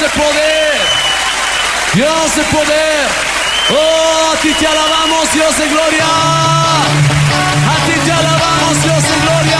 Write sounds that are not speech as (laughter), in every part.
de poder. Dios de poder. Oh, a ti te alabamos, Dios de gloria. A ti te alabamos, Dios de gloria.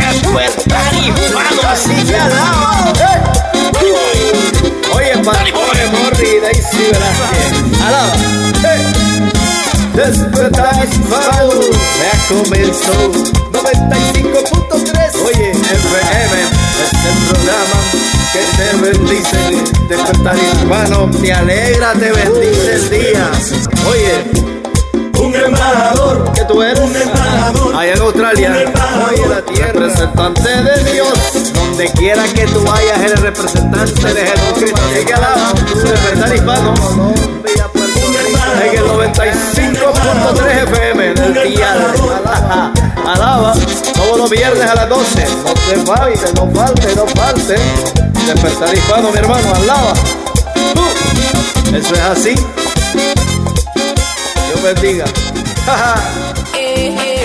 Despertar hispano, así ya la Oye, Pantone, Morri, Daisy Velázquez. Alaba. Hey. Despertar hispano, ya comenzó 95.3. Oye, FM, este programa que te bendice. Despertar hispano, te alegra, te bendice el día. Oye, Un que tú eres. Allá en Australia, la tierra, representante de Dios, donde quiera que tú vayas, eres representante de Jesucristo, así que alaba, despertar hispano, en el 95.3 FM del día, alaba, todos los viernes a las 12, no te falte, no falte, no falte, despertar hispano, mi hermano, alaba, eso es así, Dios bendiga. (laughs) hey, hey.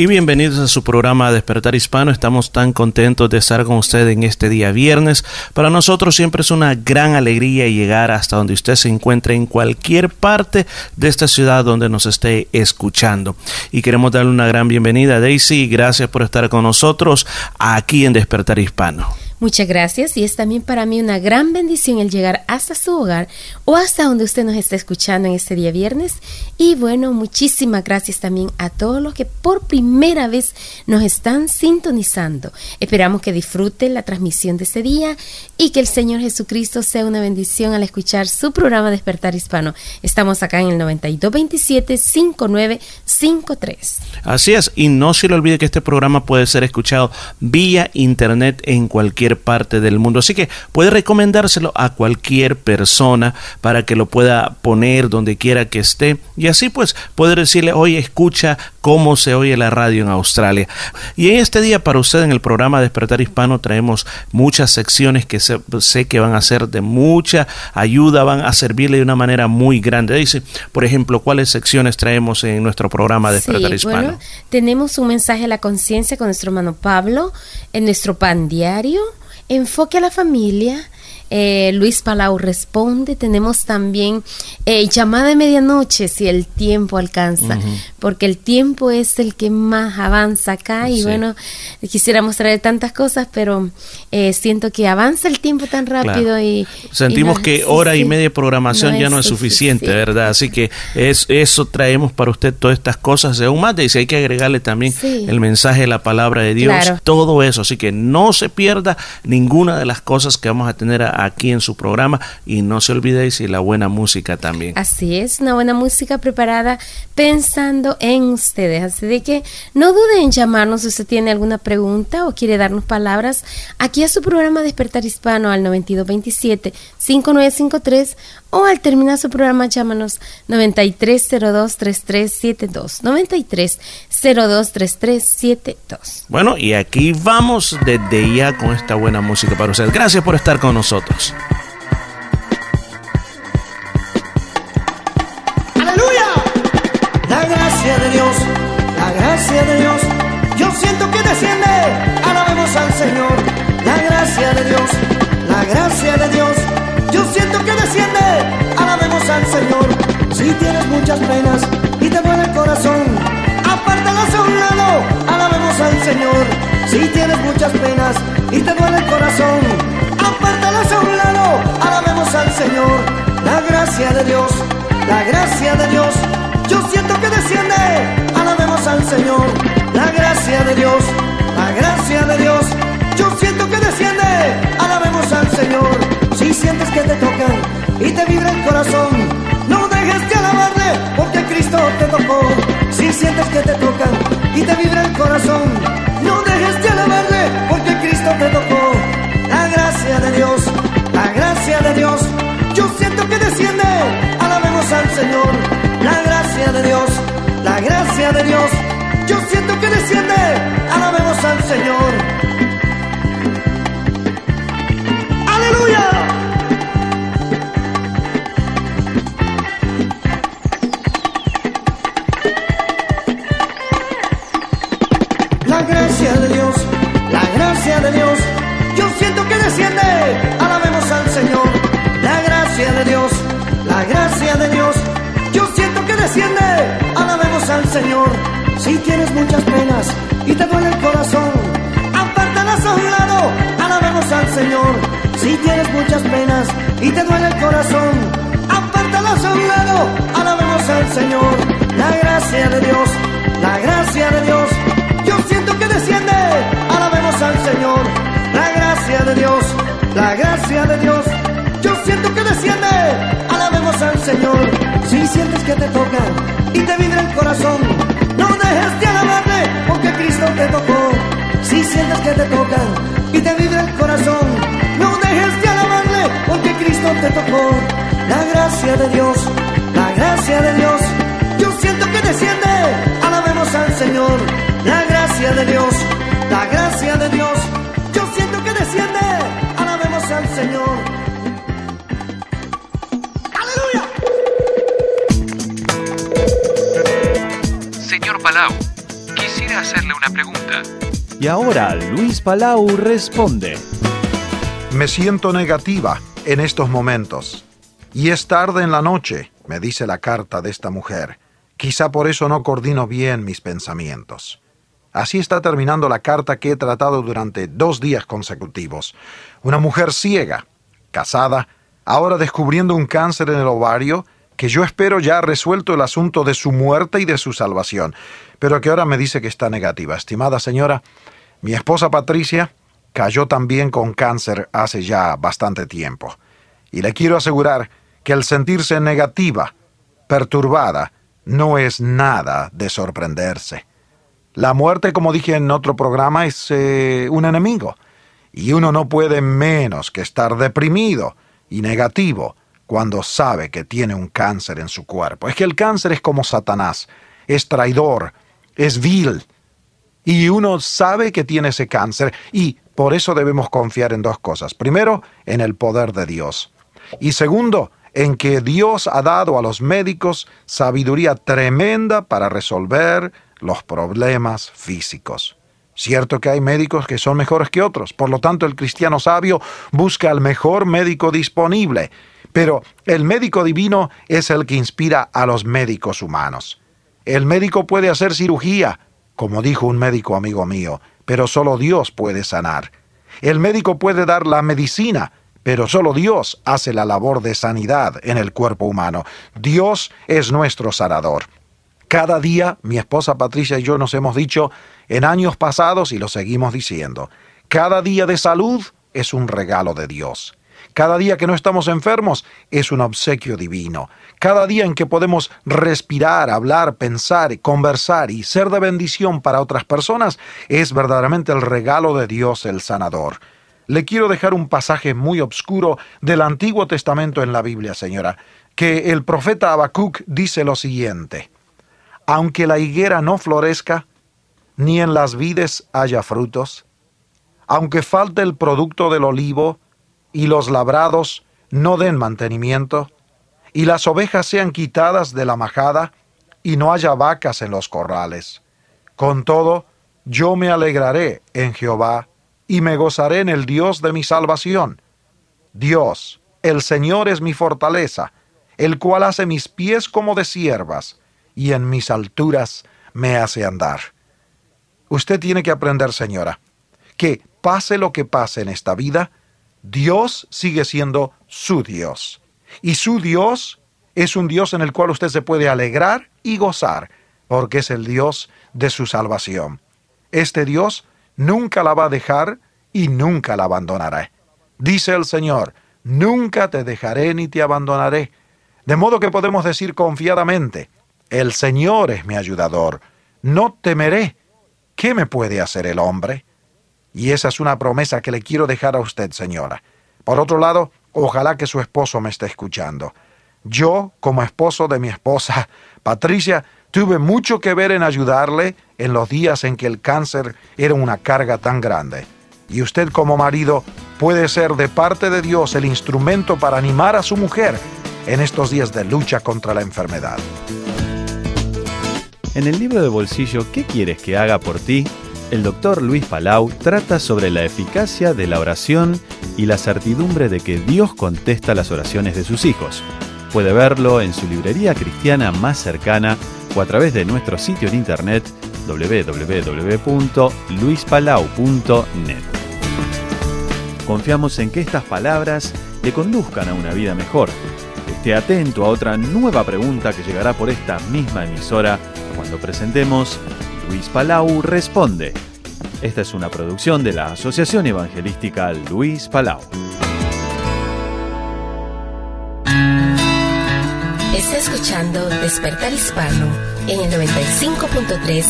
Y bienvenidos a su programa Despertar Hispano. Estamos tan contentos de estar con usted en este día viernes. Para nosotros siempre es una gran alegría llegar hasta donde usted se encuentre en cualquier parte de esta ciudad donde nos esté escuchando. Y queremos darle una gran bienvenida a Daisy. Gracias por estar con nosotros aquí en Despertar Hispano. Muchas gracias y es también para mí una gran bendición el llegar hasta su hogar o hasta donde usted nos está escuchando en este día viernes. Y bueno, muchísimas gracias también a todos los que por primera vez nos están sintonizando. Esperamos que disfruten la transmisión de este día y que el Señor Jesucristo sea una bendición al escuchar su programa Despertar Hispano. Estamos acá en el 9227-5953. Así es, y no se le olvide que este programa puede ser escuchado vía internet en cualquier parte del mundo. Así que puede recomendárselo a cualquier persona para que lo pueda poner donde quiera que esté. Y así pues poder decirle, oye, escucha cómo se oye la radio en Australia. Y en este día para usted en el programa Despertar Hispano traemos muchas secciones que sé, sé que van a ser de mucha ayuda, van a servirle de una manera muy grande. Dice, por ejemplo, ¿cuáles secciones traemos en nuestro programa Despertar Sí, Hispano? bueno, tenemos un mensaje a la conciencia con nuestro hermano Pablo, en nuestro pan diario, enfoque a la familia. Eh, Luis Palau responde. Tenemos también eh, llamada de medianoche si el tiempo alcanza, porque el tiempo es el que más avanza acá. Y bueno, quisiéramos traer tantas cosas, pero eh, siento que avanza el tiempo tan rápido Claro. y Sentimos y no- que sí, hora y media de programación ya no es suficiente, ¿verdad? Así que es, eso traemos para usted todas estas cosas aún más. Y si hay que agregarle también el mensaje de la palabra de Dios, Claro. todo eso. Así que no se pierda ninguna de las cosas que vamos a tener a- aquí en su programa y no se olvide y la buena música también. Así es, una buena música preparada pensando en ustedes. Así de que no duden en llamarnos si usted tiene alguna pregunta o quiere darnos palabras aquí a su programa Despertar Hispano al 9227-5953 o al terminar su programa llámanos 9302-3372. 9302-3372. Bueno, y aquí vamos desde ya con esta buena música para usted. Gracias por estar con nosotros. ¡Aleluya! La gracia de Dios, la gracia de Dios, yo siento que desciende, alabemos al Señor. La gracia de Dios, la gracia de Dios, yo siento que desciende, alabemos al Señor. Si tienes muchas penas y te duele el corazón, apártalas a un lado, alabemos al Señor. Si tienes muchas penas y te duele el corazón, alabemos al Señor. La gracia de Dios, la gracia de Dios, yo siento que desciende, alabemos al Señor. La gracia de Dios, la gracia de Dios, yo siento que desciende, alabemos al Señor. Si sientes que te tocan y te vibra el corazón, no dejes de alabarle, porque Cristo te tocó. Si sientes que te tocan y te vibra el corazón, no Señor. La gracia de Dios, la gracia de Dios, yo siento que desciende, alabemos al Señor. ¡Aleluya! Y te duele el corazón, apártalas a un lado, alabemos al Señor. La gracia de Dios, la gracia de Dios, yo siento que desciende, alabemos al Señor. La gracia de Dios, la gracia de Dios, yo siento que desciende, alabemos al Señor. Si sientes que te tocan y te vibra el corazón, no dejes de alabarle, porque Cristo te tocó. Si sientes que te tocan y te vibra el corazón, no dejes de alabarle, Cristo te tocó. La gracia de Dios, la gracia de Dios, yo siento que desciende, alabemos al Señor. La gracia de Dios, la gracia de Dios, yo siento que desciende, alabemos al Señor. ¡Aleluya! Señor Palau, quisiera hacerle una pregunta. Y ahora Luis Palau responde. Me siento negativa en estos momentos. Y es tarde en la noche, me dice la carta de esta mujer. Quizá por eso no coordino bien mis pensamientos. Así está terminando la carta que he tratado durante dos días consecutivos. Una mujer ciega, casada, ahora descubriendo un cáncer en el ovario, que yo espero ya ha resuelto el asunto de su muerte y de su salvación, pero que ahora me dice que está negativa. Estimada señora, mi esposa Patricia cayó también con cáncer hace ya bastante tiempo. Y le quiero asegurar que el sentirse negativa, perturbada, no es nada de sorprenderse. La muerte, como dije en otro programa, es eh, un enemigo. Y uno no puede menos que estar deprimido y negativo cuando sabe que tiene un cáncer en su cuerpo. Es que el cáncer es como Satanás, es traidor, es vil. Y uno sabe que tiene ese cáncer y por eso debemos confiar en dos cosas. Primero, en el poder de Dios. Y segundo, en que Dios ha dado a los médicos sabiduría tremenda para resolver los problemas físicos. Cierto que hay médicos que son mejores que otros, por lo tanto el cristiano sabio busca al mejor médico disponible, pero el médico divino es el que inspira a los médicos humanos. El médico puede hacer cirugía, como dijo un médico amigo mío, pero solo Dios puede sanar. El médico puede dar la medicina, pero solo Dios hace la labor de sanidad en el cuerpo humano. Dios es nuestro sanador. Cada día mi esposa Patricia y yo nos hemos dicho en años pasados y lo seguimos diciendo, cada día de salud es un regalo de Dios. Cada día que no estamos enfermos es un obsequio divino. Cada día en que podemos respirar, hablar, pensar, conversar y ser de bendición para otras personas es verdaderamente el regalo de Dios el sanador. Le quiero dejar un pasaje muy obscuro del Antiguo Testamento en la Biblia, señora, que el profeta Habacuc dice lo siguiente: Aunque la higuera no florezca, ni en las vides haya frutos, aunque falte el producto del olivo, y los labrados no den mantenimiento, y las ovejas sean quitadas de la majada, y no haya vacas en los corrales. Con todo, yo me alegraré en Jehová, y me gozaré en el Dios de mi salvación. Dios, el Señor es mi fortaleza, el cual hace mis pies como de siervas, y en mis alturas me hace andar. Usted tiene que aprender, señora, que pase lo que pase en esta vida, Dios sigue siendo su Dios. Y su Dios es un Dios en el cual usted se puede alegrar y gozar, porque es el Dios de su salvación. Este Dios nunca la va a dejar y nunca la abandonará. Dice el Señor, nunca te dejaré ni te abandonaré. De modo que podemos decir confiadamente, el Señor es mi ayudador, no temeré. ¿Qué me puede hacer el hombre? Y esa es una promesa que le quiero dejar a usted, señora. Por otro lado, ojalá que su esposo me esté escuchando. Yo, como esposo de mi esposa, (laughs) Patricia, tuve mucho que ver en ayudarle en los días en que el cáncer era una carga tan grande. Y usted como marido puede ser de parte de Dios el instrumento para animar a su mujer en estos días de lucha contra la enfermedad. En el libro de bolsillo ¿Qué quieres que haga por ti? El doctor Luis Palau trata sobre la eficacia de la oración y la certidumbre de que Dios contesta las oraciones de sus hijos. Puede verlo en su librería cristiana más cercana o a través de nuestro sitio en internet www.luispalau.net. Confiamos en que estas palabras le conduzcan a una vida mejor. Esté atento a otra nueva pregunta que llegará por esta misma emisora cuando presentemos Luis Palau Responde. Esta es una producción de la Asociación Evangelística Luis Palau. Está escuchando Despertar Hispano en el 95.3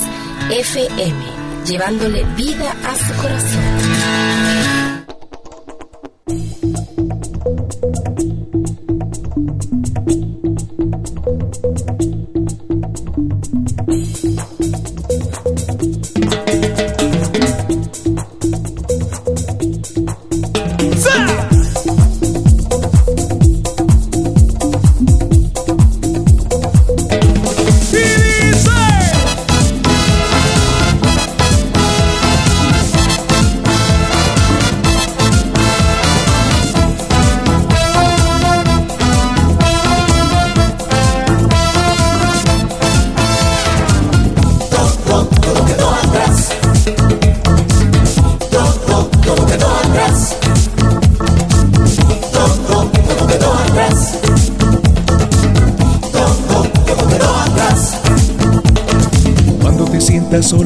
FM, llevándole vida a su corazón.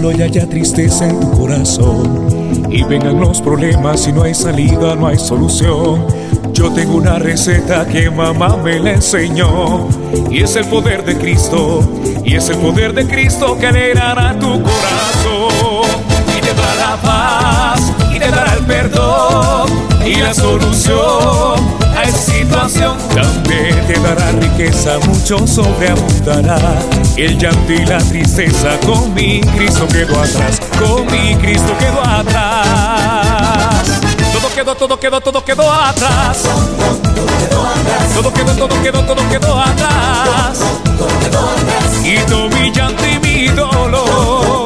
Solo y haya tristeza en tu corazón. Y vengan los problemas y no hay salida, no hay solución. Yo tengo una receta que mamá me la enseñó. Y es el poder de Cristo y es el poder de Cristo que alegrará tu corazón. Y te dará paz y te dará el perdón y la solución a esa situación. También te dará riqueza, mucho sobreabundará. El llanto y la tristeza con mi Cristo quedó atrás, con mi Cristo quedó atrás. Todo quedó, todo quedó, todo quedó atrás. Todo quedó, todo quedó, todo quedó atrás. Y todo mi llanto y mi dolor.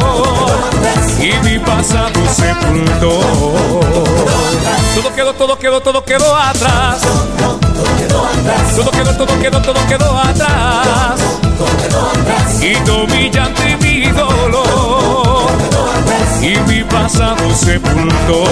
Y mi pasado sepultó. Todo quedó, todo quedó, todo quedó atrás. Todo quedó, todo quedó, todo quedó atrás. Y todo mi llanto y mi dolor. Y mi pasado sepultó.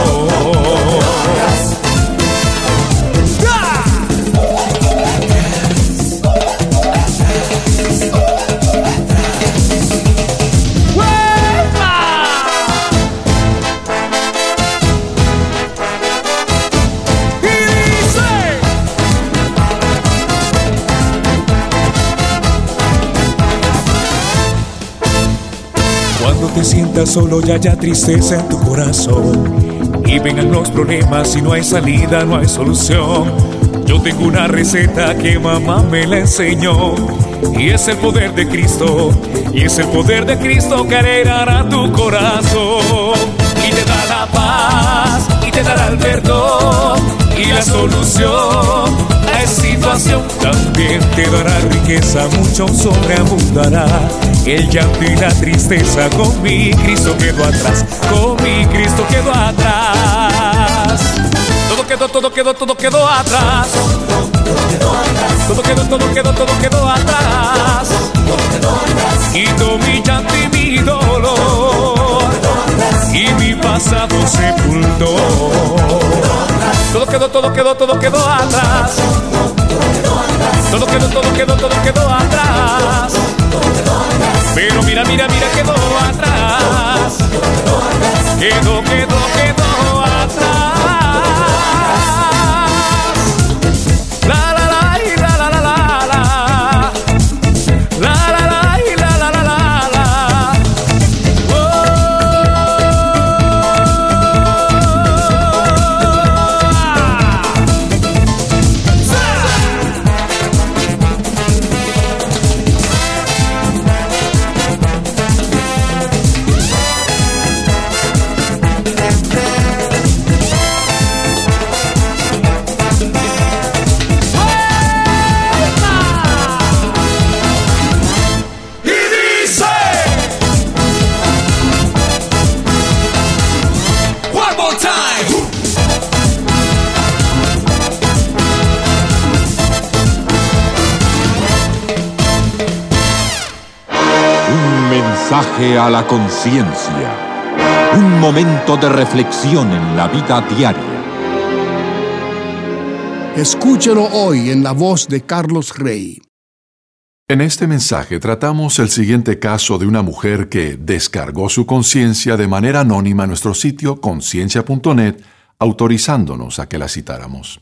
Solo y haya tristeza en tu corazón y vengan los problemas y no hay salida, no hay solución. Yo tengo una receta que mamá me la enseñó y es el poder de Cristo y es el poder de Cristo que alegrará tu corazón y te da la paz y te dará el perdón y la solución a esa situación. También te dará riqueza, mucho sobreabundará. El llanto y la tristeza con mi Cristo quedó atrás, con mi Cristo quedó atrás. Todo quedó, todo quedó, todo quedó atrás. Todo quedó, todo quedó, todo quedó atrás. Quito mi llanto mi dolor. Y mi pasado sepultó. Todo quedó, todo quedó, todo quedó atrás. Todo quedó, todo quedó, todo quedó atrás. Pero mira, mira, mira, quedó atrás. Quedó, quedó, mensaje a la conciencia. Un momento de reflexión en la vida diaria. Escúchelo hoy en la voz de Carlos Rey. En este mensaje tratamos el siguiente caso de una mujer que descargó su conciencia de manera anónima en nuestro sitio conciencia.net, autorizándonos a que la citáramos.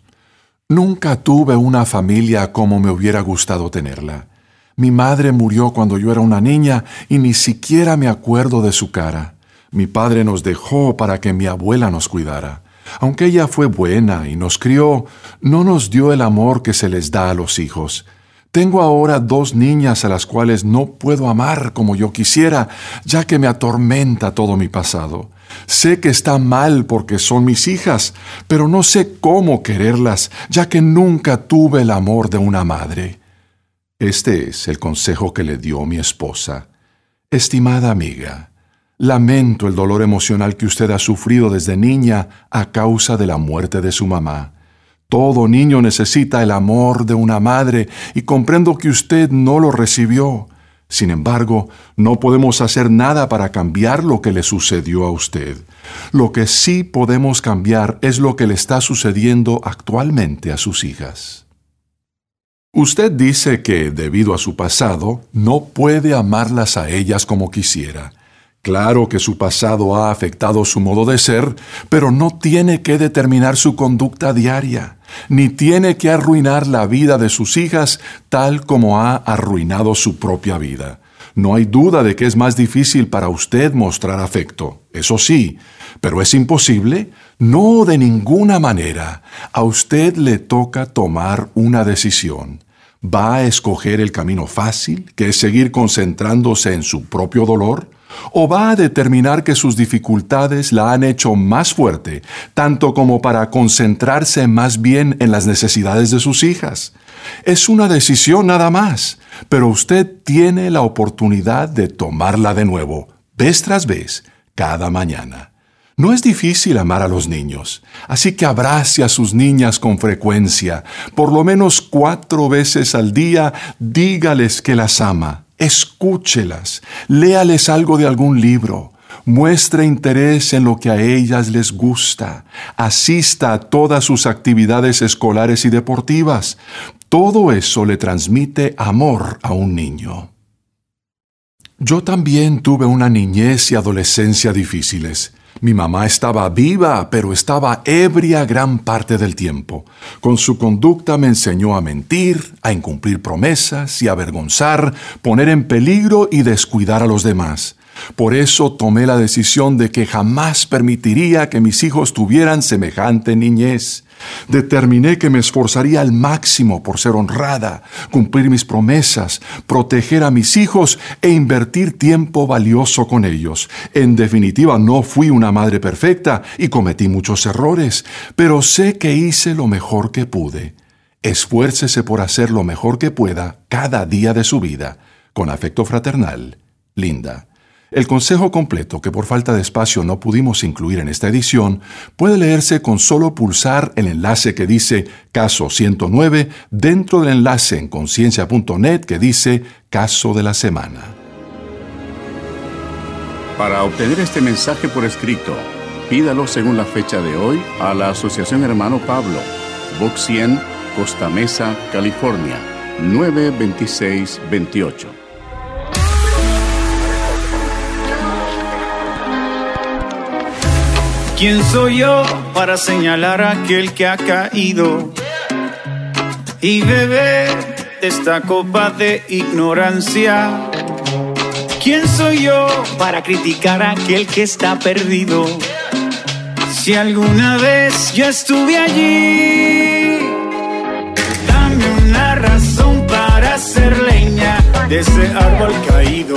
Nunca tuve una familia como me hubiera gustado tenerla. Mi madre murió cuando yo era una niña y ni siquiera me acuerdo de su cara. Mi padre nos dejó para que mi abuela nos cuidara. Aunque ella fue buena y nos crió, no nos dio el amor que se les da a los hijos. Tengo ahora dos niñas a las cuales no puedo amar como yo quisiera, ya que me atormenta todo mi pasado. Sé que está mal porque son mis hijas, pero no sé cómo quererlas, ya que nunca tuve el amor de una madre. Este es el consejo que le dio mi esposa. Estimada amiga, lamento el dolor emocional que usted ha sufrido desde niña a causa de la muerte de su mamá. Todo niño necesita el amor de una madre y comprendo que usted no lo recibió. Sin embargo, no podemos hacer nada para cambiar lo que le sucedió a usted. Lo que sí podemos cambiar es lo que le está sucediendo actualmente a sus hijas. Usted dice que, debido a su pasado, no puede amarlas a ellas como quisiera. Claro que su pasado ha afectado su modo de ser, pero no tiene que determinar su conducta diaria, ni tiene que arruinar la vida de sus hijas tal como ha arruinado su propia vida. No hay duda de que es más difícil para usted mostrar afecto, eso sí, pero es imposible. No de ninguna manera. A usted le toca tomar una decisión. ¿Va a escoger el camino fácil, que es seguir concentrándose en su propio dolor? ¿O va a determinar que sus dificultades la han hecho más fuerte, tanto como para concentrarse más bien en las necesidades de sus hijas? Es una decisión nada más, pero usted tiene la oportunidad de tomarla de nuevo, vez tras vez, cada mañana. No es difícil amar a los niños, así que abrace a sus niñas con frecuencia. Por lo menos cuatro veces al día dígales que las ama, escúchelas, léales algo de algún libro, muestre interés en lo que a ellas les gusta, asista a todas sus actividades escolares y deportivas. Todo eso le transmite amor a un niño. Yo también tuve una niñez y adolescencia difíciles. Mi mamá estaba viva, pero estaba ebria gran parte del tiempo. Con su conducta me enseñó a mentir, a incumplir promesas y avergonzar, poner en peligro y descuidar a los demás. Por eso tomé la decisión de que jamás permitiría que mis hijos tuvieran semejante niñez. Determiné que me esforzaría al máximo por ser honrada, cumplir mis promesas, proteger a mis hijos e invertir tiempo valioso con ellos. En definitiva, no fui una madre perfecta y cometí muchos errores, pero sé que hice lo mejor que pude. Esfuércese por hacer lo mejor que pueda cada día de su vida. Con afecto fraternal, Linda. El consejo completo, que por falta de espacio no pudimos incluir en esta edición, puede leerse con solo pulsar el enlace que dice Caso 109 dentro del enlace en conciencia.net que dice Caso de la Semana. Para obtener este mensaje por escrito, pídalo según la fecha de hoy a la Asociación Hermano Pablo, Box 100, Costa Mesa, California, 92628. ¿Quién soy yo para señalar a aquel que ha caído y beber de esta copa de ignorancia? ¿Quién soy yo para criticar a aquel que está perdido? Si alguna vez yo estuve allí, dame una razón para hacer leña de ese árbol caído,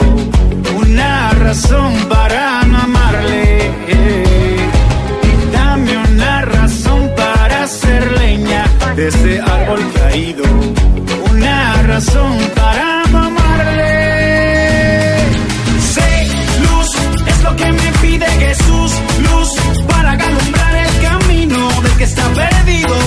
una razón para no amarle. De ese árbol caído, una razón para no amarle. Sé, luz, es lo que me pide Jesús, luz para alumbrar el camino del que está perdido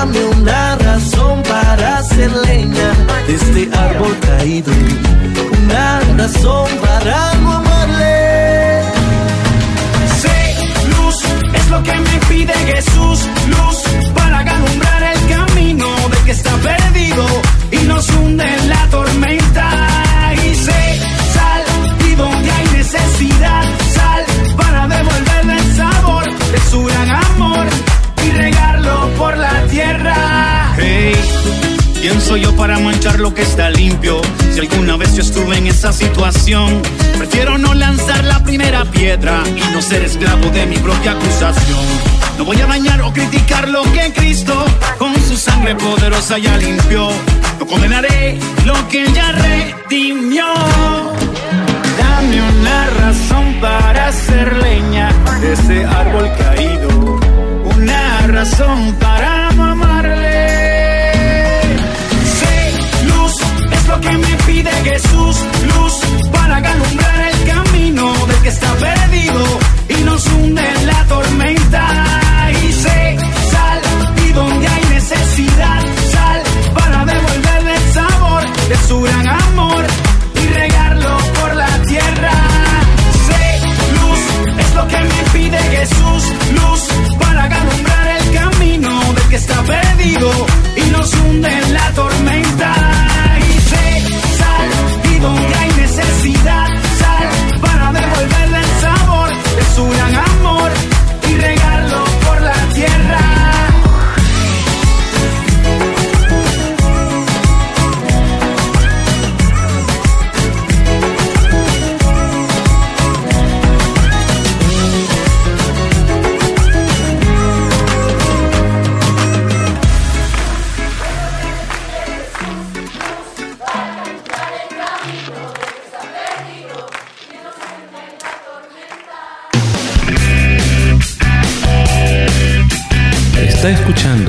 Dame una razón para hacer leña de este árbol caído. Una razón para no amarle. Sé, luz, es lo que me pide Jesús, luz para alumbrar el camino del que está perdido y nos hunde en la tormenta. Y sé, sal, y donde hay necesidad, manchar lo que está limpio? Si alguna vez yo estuve en esa situación, prefiero no lanzar la primera piedra y no ser esclavo de mi propia acusación. No voy a dañar o criticar lo que Cristo con su sangre poderosa ya limpió. No condenaré lo que ya redimió. Dame una razón para hacer leña de ese árbol caído. Una razón para no que me pide Jesús. Luz para alumbrar el camino del que está perdido y nos hunde en la tormenta.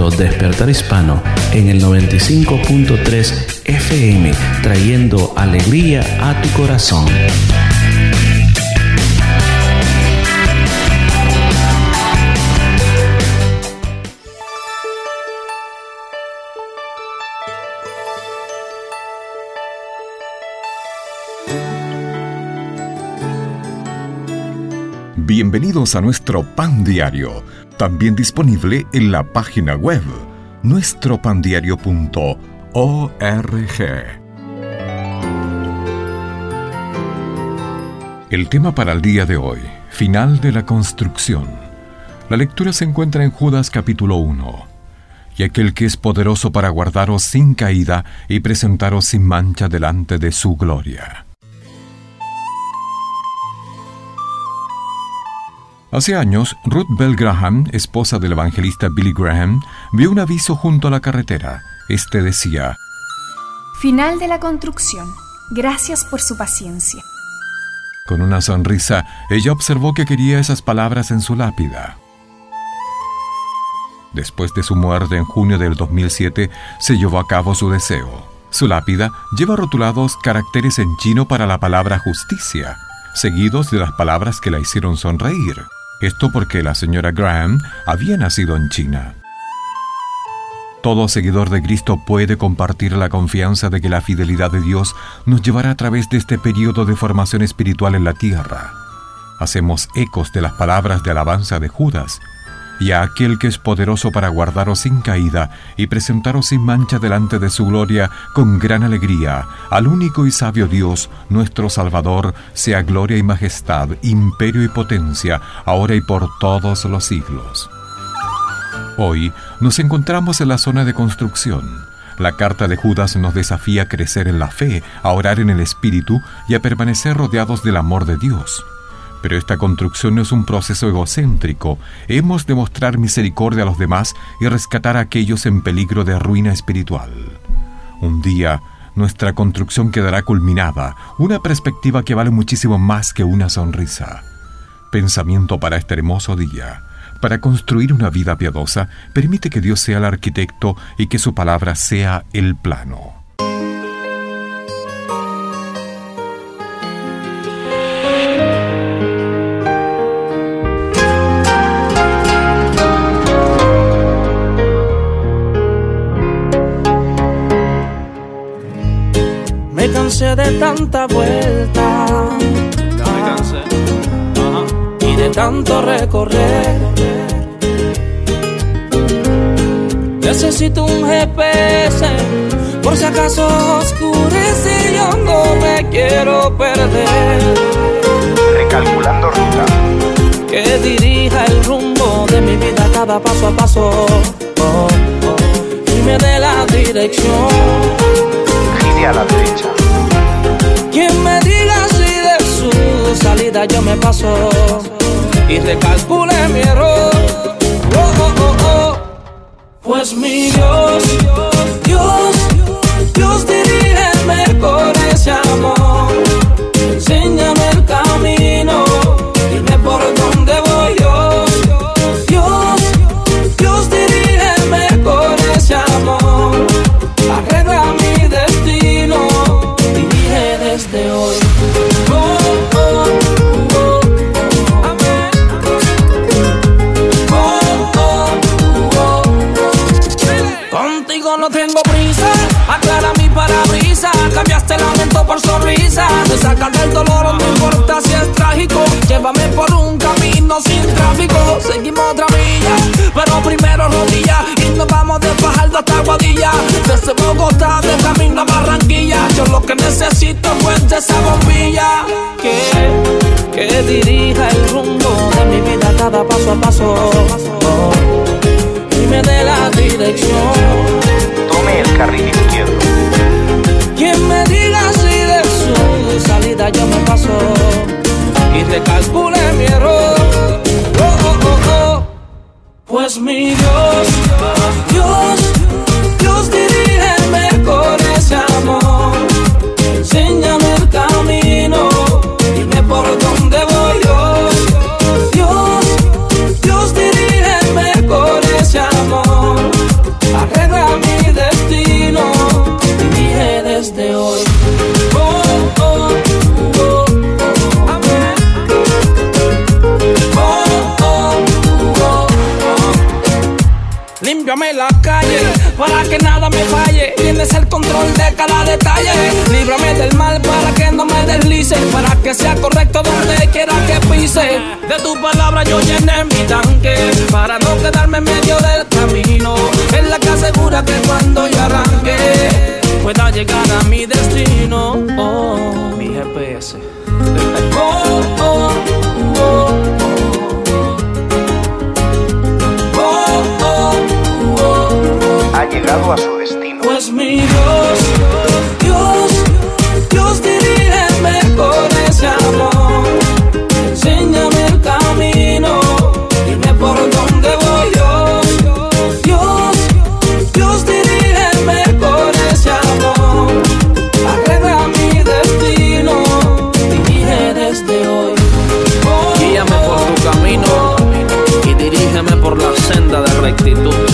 Despertar Hispano en el 95.3 FM, trayendo alegría a tu corazón. Bienvenidos a nuestro pan diario, también disponible en la página web nuestropandiario.org. El tema para el día de hoy, final de la construcción. La lectura se encuentra en Judas capítulo 1. Y aquel que es poderoso para guardaros sin caída y presentaros sin mancha delante de su gloria. Hace años, Ruth Bell Graham, esposa del evangelista Billy Graham, vio un aviso junto a la carretera. Este decía, Final de la construcción. Gracias por su paciencia. Con una sonrisa, ella observó que quería esas palabras en su lápida. Después de su muerte en junio del 2007, se llevó a cabo su deseo. Su lápida lleva rotulados caracteres en chino para la palabra justicia, seguidos de las palabras que la hicieron sonreír. Esto porque la señora Graham había nacido en China. Todo seguidor de Cristo puede compartir la confianza de que la fidelidad de Dios nos llevará a través de este periodo de formación espiritual en la tierra. Hacemos ecos de las palabras de alabanza de Judas, y a aquel que es poderoso para guardaros sin caída y presentaros sin mancha delante de su gloria con gran alegría, al único y sabio Dios, nuestro Salvador, sea gloria y majestad, imperio y potencia, ahora y por todos los siglos. Hoy nos encontramos en la zona de construcción. La carta de Judas nos desafía a crecer en la fe, a orar en el Espíritu y a permanecer rodeados del amor de Dios. Pero esta construcción no es un proceso egocéntrico. Hemos de mostrar misericordia a los demás y rescatar a aquellos en peligro de ruina espiritual. Un día, nuestra construcción quedará culminada, una perspectiva que vale muchísimo más que una sonrisa. Pensamiento para este hermoso día. Para construir una vida piadosa, permite que Dios sea el arquitecto y que su palabra sea el plano. Cansé de tanta vuelta. Y de tanto recorrer. Necesito un GPS. Por si acaso oscurece, yo no me quiero perder. Recalculando ruta. Que dirija el rumbo de mi vida cada paso a paso. Oh, oh, y me dé la dirección. A la derecha. Quien me diga si de su salida yo me paso y recalcule mi error. Oh, oh, oh, oh. Pues mi Dios, Dios, Dios dirígeme con ese amor. Enséñame el camino, hasta desde Bogotá de camino a Barranquilla, yo lo que necesito es de esa bombilla, que, que dirija el rumbo de mi vida cada paso a paso. Oh y me dé la dirección. Tome el carril izquierdo. Quien me diga si de su salida yo me paso y recalcule mi error. Oh, oh, oh, oh. Pues mi Dios, para que sea correcto donde quiera que pise. De tu palabra yo llené mi tanque, para no quedarme en medio del camino. Es la que asegura que cuando yo arranque, pueda llegar a mi destino. Oh, mi GPS. Oh, oh, oh. Ha llegado a su destino. Pues mi Dios, Dios, senda de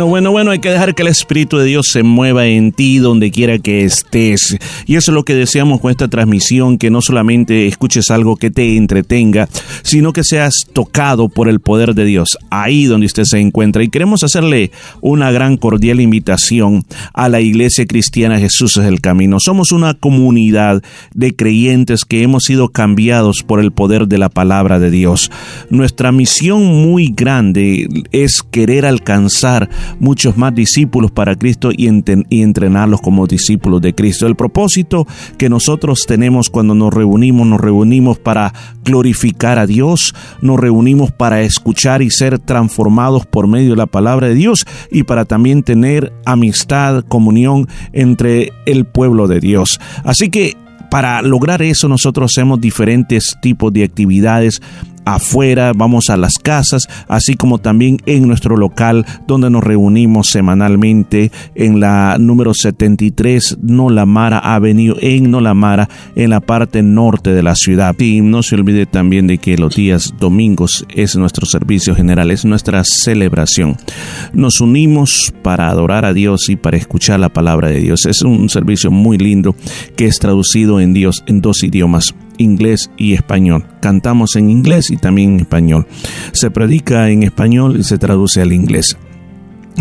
Bueno, bueno, bueno, hay que dejar que el Espíritu de Dios se mueva en ti donde quiera que estés. Y eso es lo que deseamos con esta transmisión, que no solamente escuches algo que te entretenga, sino que seas tocado por el poder de Dios, ahí donde usted se encuentra. Y queremos hacerle una gran cordial invitación a la Iglesia Cristiana Jesús es el Camino. Somos una comunidad de creyentes que hemos sido cambiados por el poder de la palabra de Dios. Nuestra misión muy grande es querer alcanzar muchos más discípulos para Cristo y, entrenarlos como discípulos de Cristo. El propósito que nosotros tenemos cuando nos reunimos, nos reunimos para glorificar a Dios, nos reunimos para escuchar y ser transformados por medio de la palabra de Dios y para también tener amistad, comunión entre el pueblo de Dios. Así que para lograr eso nosotros hacemos diferentes tipos de actividades afuera, vamos a las casas, así como también en nuestro local donde nos reunimos semanalmente en la número 73 Nolamara Avenue en Nolamara en la parte norte de la ciudad. Y no se olvide también de que los días domingos es nuestro servicio general, es nuestra celebración. Nos unimos para adorar a Dios y para escuchar la palabra de Dios. Es un servicio muy lindo que es traducido en Dios en dos idiomas inglés y español. Cantamos en inglés y también en español. Se predica en español y se traduce al inglés.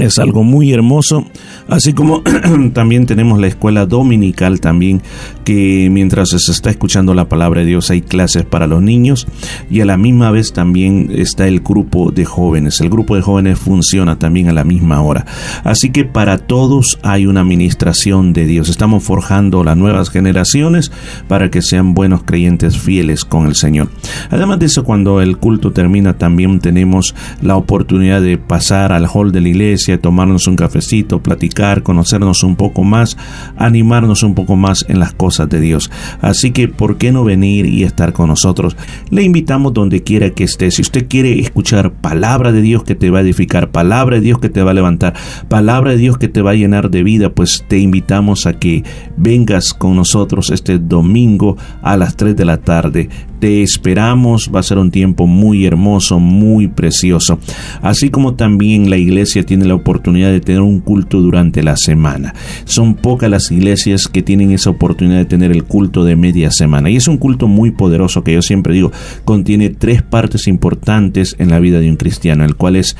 Es algo muy hermoso, así como (clears throat) también tenemos la escuela dominical también, que mientras se está escuchando la palabra de Dios hay clases para los niños y a la misma vez también está el grupo de jóvenes. El grupo de jóvenes funciona también a la misma hora. Así que para todos hay una administración de Dios. Estamos forjando las nuevas generaciones para que sean buenos creyentes fieles con el Señor. Además de eso, cuando el culto termina también tenemos la oportunidad de pasar al hall de la iglesia, tomarnos un cafecito, platicar, conocernos un poco más, animarnos un poco más en las cosas de Dios. Así que, ¿por qué no venir y estar con nosotros? Le invitamos donde quiera que esté. Si usted quiere escuchar palabra de Dios que te va a edificar, palabra de Dios que te va a levantar, palabra de Dios que te va a llenar de vida, pues te invitamos a que vengas con nosotros este domingo a las 3 de la tarde. Te esperamos, va a ser un tiempo muy hermoso, muy precioso. Así como también la iglesia tiene la oportunidad de tener un culto durante la semana. Son pocas las iglesias que tienen esa oportunidad de tener el culto de media semana. Y es un culto muy poderoso que yo siempre digo, contiene tres partes importantes en la vida de un cristiano, el cual es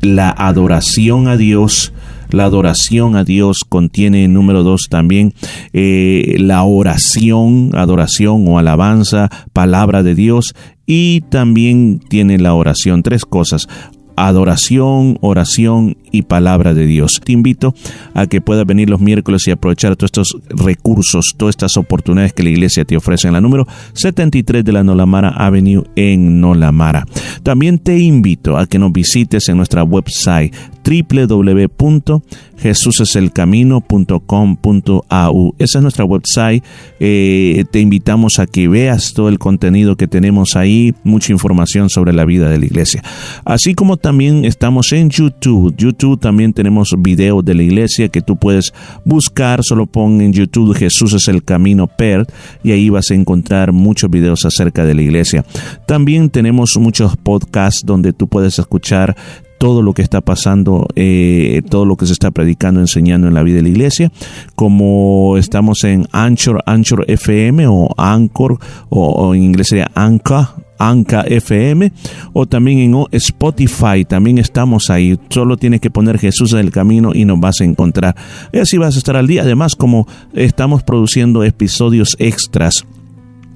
la adoración a Dios, la adoración a Dios contiene, número dos, también eh, la oración, adoración o alabanza, palabra de Dios, y también tiene la oración, tres cosas. Adoración, oración y palabra de Dios. Te invito a que puedas venir los miércoles y aprovechar todos estos recursos, todas estas oportunidades que la iglesia te ofrece en la número 73 de la Nolamara Avenue en Nolamara. También te invito a que nos visites en nuestra website www.jesuseselcamino.com.au. Esa es nuestra website. Eh, te invitamos a que veas todo el contenido que tenemos ahí, mucha información sobre la vida de la iglesia. Así como también estamos en YouTube. YouTube también tenemos videos de la iglesia que tú puedes buscar. Solo pon en YouTube Jesús es el camino per y ahí vas a encontrar muchos videos acerca de la iglesia. También tenemos muchos podcasts donde tú puedes escuchar todo lo que está pasando, eh, todo lo que se está predicando, enseñando en la vida de la iglesia, como estamos en Anchor, Anchor FM o Anchor, o, o en inglés sería Anchor, Anca FM o también en Spotify. También estamos ahí. Solo tienes que poner Jesús en el camino y nos vas a encontrar. Y así vas a estar al día. Además, como estamos produciendo episodios extras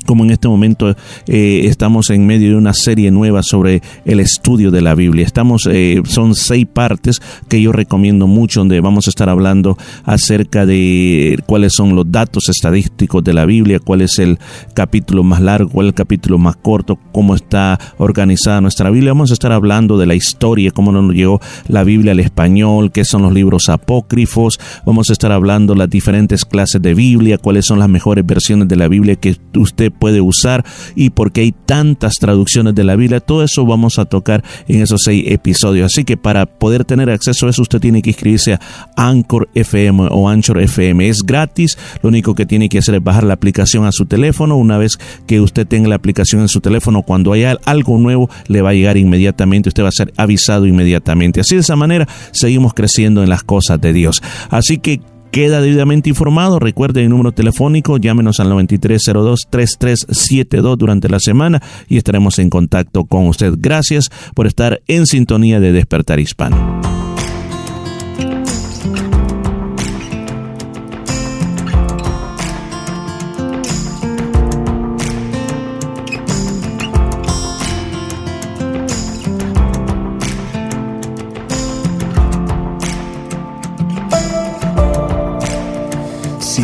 como en este momento eh, estamos en medio de una serie nueva sobre el estudio de la Biblia. Estamos, eh, son seis partes que yo recomiendo mucho, donde vamos a estar hablando acerca de cuáles son los datos estadísticos de la Biblia, cuál es el capítulo más largo, cuál es el capítulo más corto, cómo está organizada nuestra Biblia. Vamos a estar hablando de la historia, cómo nos llegó la Biblia al español, qué son los libros apócrifos. Vamos a estar hablando las diferentes clases de Biblia, cuáles son las mejores versiones de la Biblia que usted puede usar y por qué hay tantas traducciones de la Biblia. Todo eso vamos a tocar en esos seis episodios. Así que para poder tener acceso a eso, usted tiene que inscribirse a Anchor FM o Anchor FM. Es gratis. Lo único que tiene que hacer es bajar la aplicación a su teléfono. Una vez que usted tenga la aplicación en su teléfono, cuando haya algo nuevo, le va a llegar inmediatamente. Usted va a ser avisado inmediatamente. Así de esa manera seguimos creciendo en las cosas de Dios. Así que queda debidamente informado. Recuerde el número telefónico, llámenos al 9302-3372 durante la semana y estaremos en contacto con usted. Gracias por estar en sintonía de Despertar Hispano.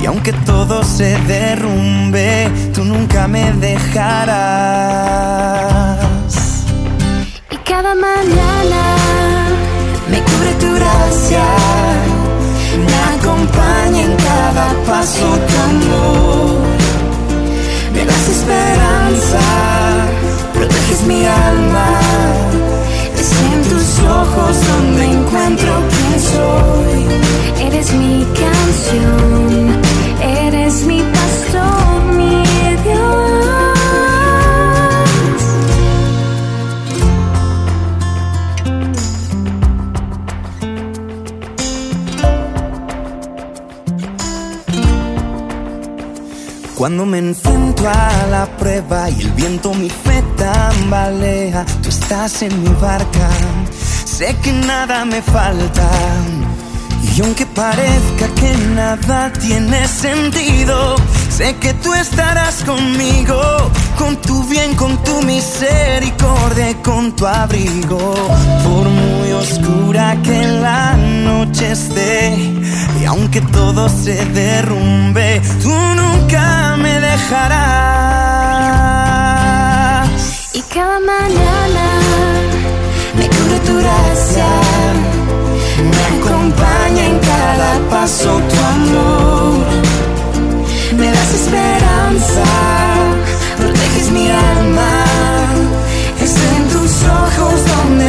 y aunque todo se derrumbe, tú nunca me dejarás. Y cada mañana me cubre tu gracia, me acompaña en cada paso tu amor. Me das esperanza, proteges mi alma. Es en tus ojos donde encuentro quién soy. Eres mi canción, eres mi Cuando me enfrento a la prueba y el viento mi fe tambalea, tú estás en mi barca, sé que nada me falta. Y aunque parezca que nada tiene sentido, sé que tú estarás conmigo, con tu bien, con tu misericordia con tu abrigo. Por muy oscura que la noche esté, y aunque todo se derrumbe, tú nunca Y cada mañana me cubre tu gracia, me acompaña en cada paso tu amor. Me das esperanza, proteges mi alma. Es en tus ojos donde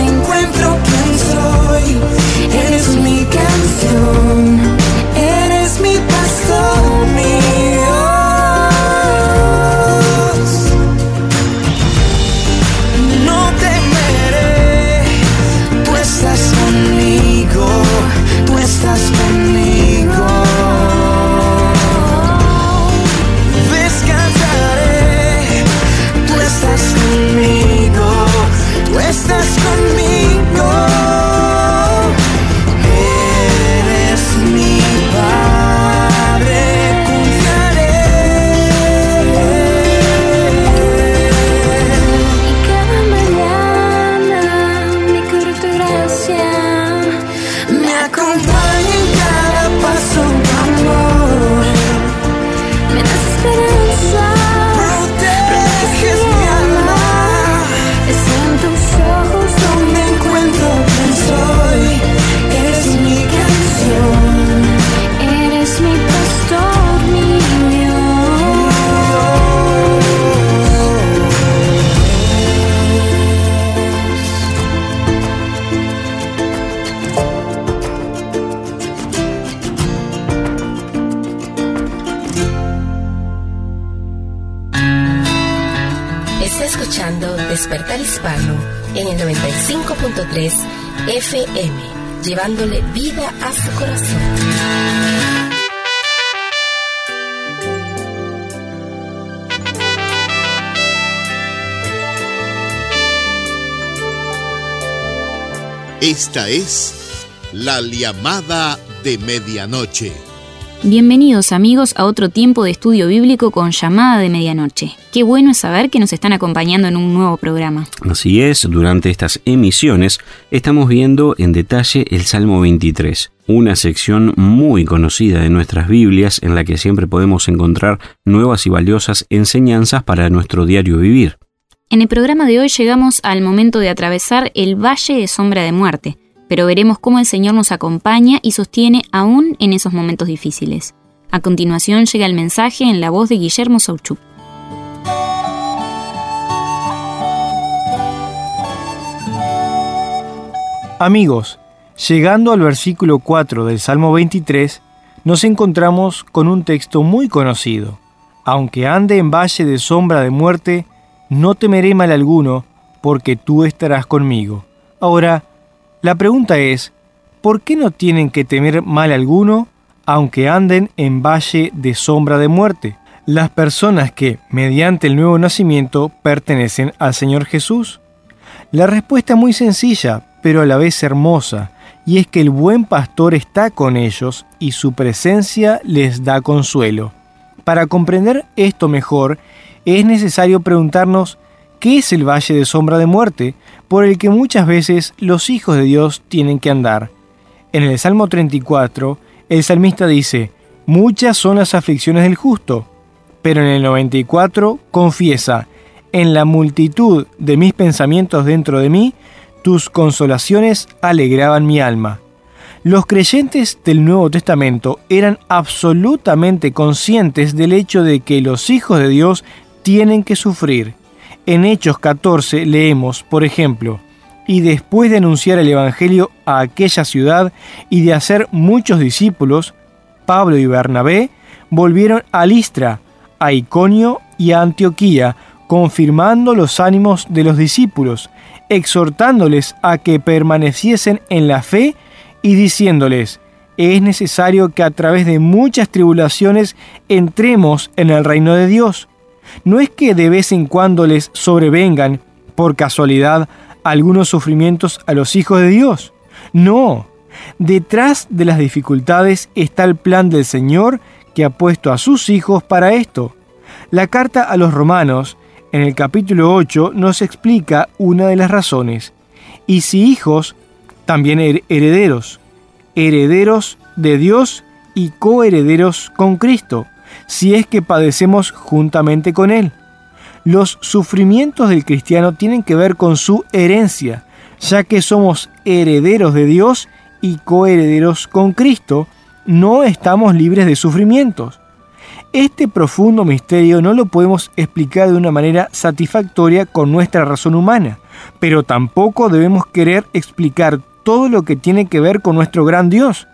Despertar Hispano en el 95.3 FM, llevándole vida a su corazón. Esta es la llamada de medianoche. Bienvenidos amigos a otro tiempo de estudio bíblico con llamada de medianoche. Qué bueno es saber que nos están acompañando en un nuevo programa. Así es, durante estas emisiones estamos viendo en detalle el Salmo 23, una sección muy conocida de nuestras Biblias en la que siempre podemos encontrar nuevas y valiosas enseñanzas para nuestro diario vivir. En el programa de hoy llegamos al momento de atravesar el Valle de Sombra de Muerte, pero veremos cómo el Señor nos acompaña y sostiene aún en esos momentos difíciles. A continuación llega el mensaje en la voz de Guillermo Sauchuk. Amigos, llegando al versículo 4 del Salmo 23, nos encontramos con un texto muy conocido. Aunque ande en valle de sombra de muerte, no temeré mal alguno, porque tú estarás conmigo. Ahora, la pregunta es, ¿por qué no tienen que temer mal alguno, aunque anden en valle de sombra de muerte? Las personas que, mediante el nuevo nacimiento, pertenecen al Señor Jesús. La respuesta es muy sencilla, pero a la vez hermosa, y es que el buen pastor está con ellos y su presencia les da consuelo. Para comprender esto mejor, es necesario preguntarnos qué es el valle de sombra de muerte por el que muchas veces los hijos de Dios tienen que andar. En el Salmo 34, el salmista dice, muchas son las aflicciones del justo, pero en el 94 confiesa, en la multitud de mis pensamientos dentro de mí, tus consolaciones alegraban mi alma. Los creyentes del Nuevo Testamento eran absolutamente conscientes del hecho de que los hijos de Dios tienen que sufrir. En Hechos 14 leemos, por ejemplo, y después de anunciar el Evangelio a aquella ciudad y de hacer muchos discípulos, Pablo y Bernabé volvieron a Listra, a Iconio y a Antioquía, confirmando los ánimos de los discípulos, exhortándoles a que permaneciesen en la fe y diciéndoles, es necesario que a través de muchas tribulaciones entremos en el reino de Dios no es que de vez en cuando les sobrevengan, por casualidad, algunos sufrimientos a los hijos de Dios. No, detrás de las dificultades está el plan del Señor que ha puesto a sus hijos para esto. La carta a los romanos, en el capítulo 8, nos explica una de las razones. Y si hijos, también herederos, herederos de Dios y coherederos con Cristo si es que padecemos juntamente con Él. Los sufrimientos del cristiano tienen que ver con su herencia, ya que somos herederos de Dios y coherederos con Cristo, no estamos libres de sufrimientos. Este profundo misterio no lo podemos explicar de una manera satisfactoria con nuestra razón humana, pero tampoco debemos querer explicar todo lo que tiene que ver con nuestro gran Dios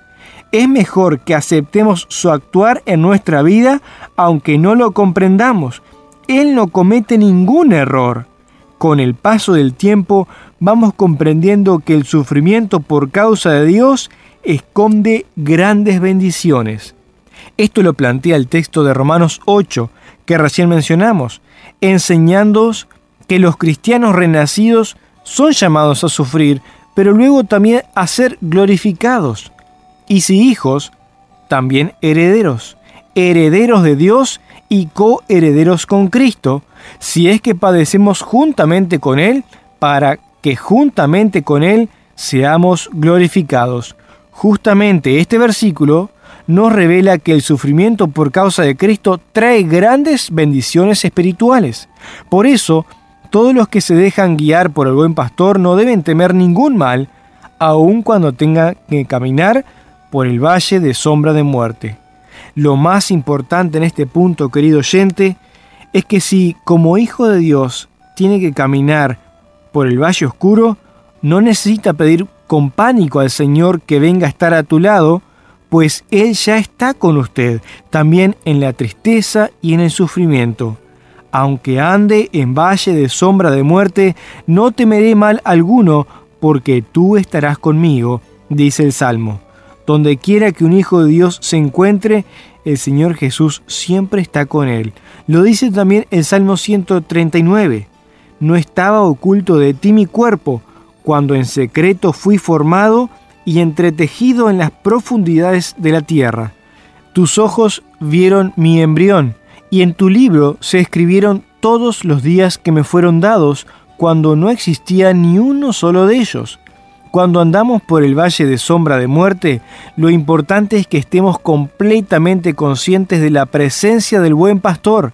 es mejor que aceptemos su actuar en nuestra vida aunque no lo comprendamos. Él no comete ningún error. Con el paso del tiempo vamos comprendiendo que el sufrimiento por causa de Dios esconde grandes bendiciones. Esto lo plantea el texto de Romanos 8 que recién mencionamos, enseñándoos que los cristianos renacidos son llamados a sufrir, pero luego también a ser glorificados y si hijos, también herederos, herederos de Dios y coherederos con Cristo, si es que padecemos juntamente con Él, para que juntamente con Él seamos glorificados. Justamente este versículo nos revela que el sufrimiento por causa de Cristo trae grandes bendiciones espirituales. Por eso, todos los que se dejan guiar por el buen pastor no deben temer ningún mal, aun cuando tengan que caminar por el valle de sombra de muerte. Lo más importante en este punto, querido oyente, es que si como hijo de Dios tiene que caminar por el valle oscuro, no necesita pedir con pánico al Señor que venga a estar a tu lado, pues Él ya está con usted, también en la tristeza y en el sufrimiento. Aunque ande en valle de sombra de muerte, no temeré mal alguno, porque tú estarás conmigo, dice el Salmo. Donde quiera que un hijo de Dios se encuentre, el Señor Jesús siempre está con él. Lo dice también el Salmo 139. No estaba oculto de ti mi cuerpo, cuando en secreto fui formado y entretejido en las profundidades de la tierra. Tus ojos vieron mi embrión, y en tu libro se escribieron todos los días que me fueron dados, cuando no existía ni uno solo de ellos. Cuando andamos por el valle de sombra de muerte, lo importante es que estemos completamente conscientes de la presencia del buen pastor.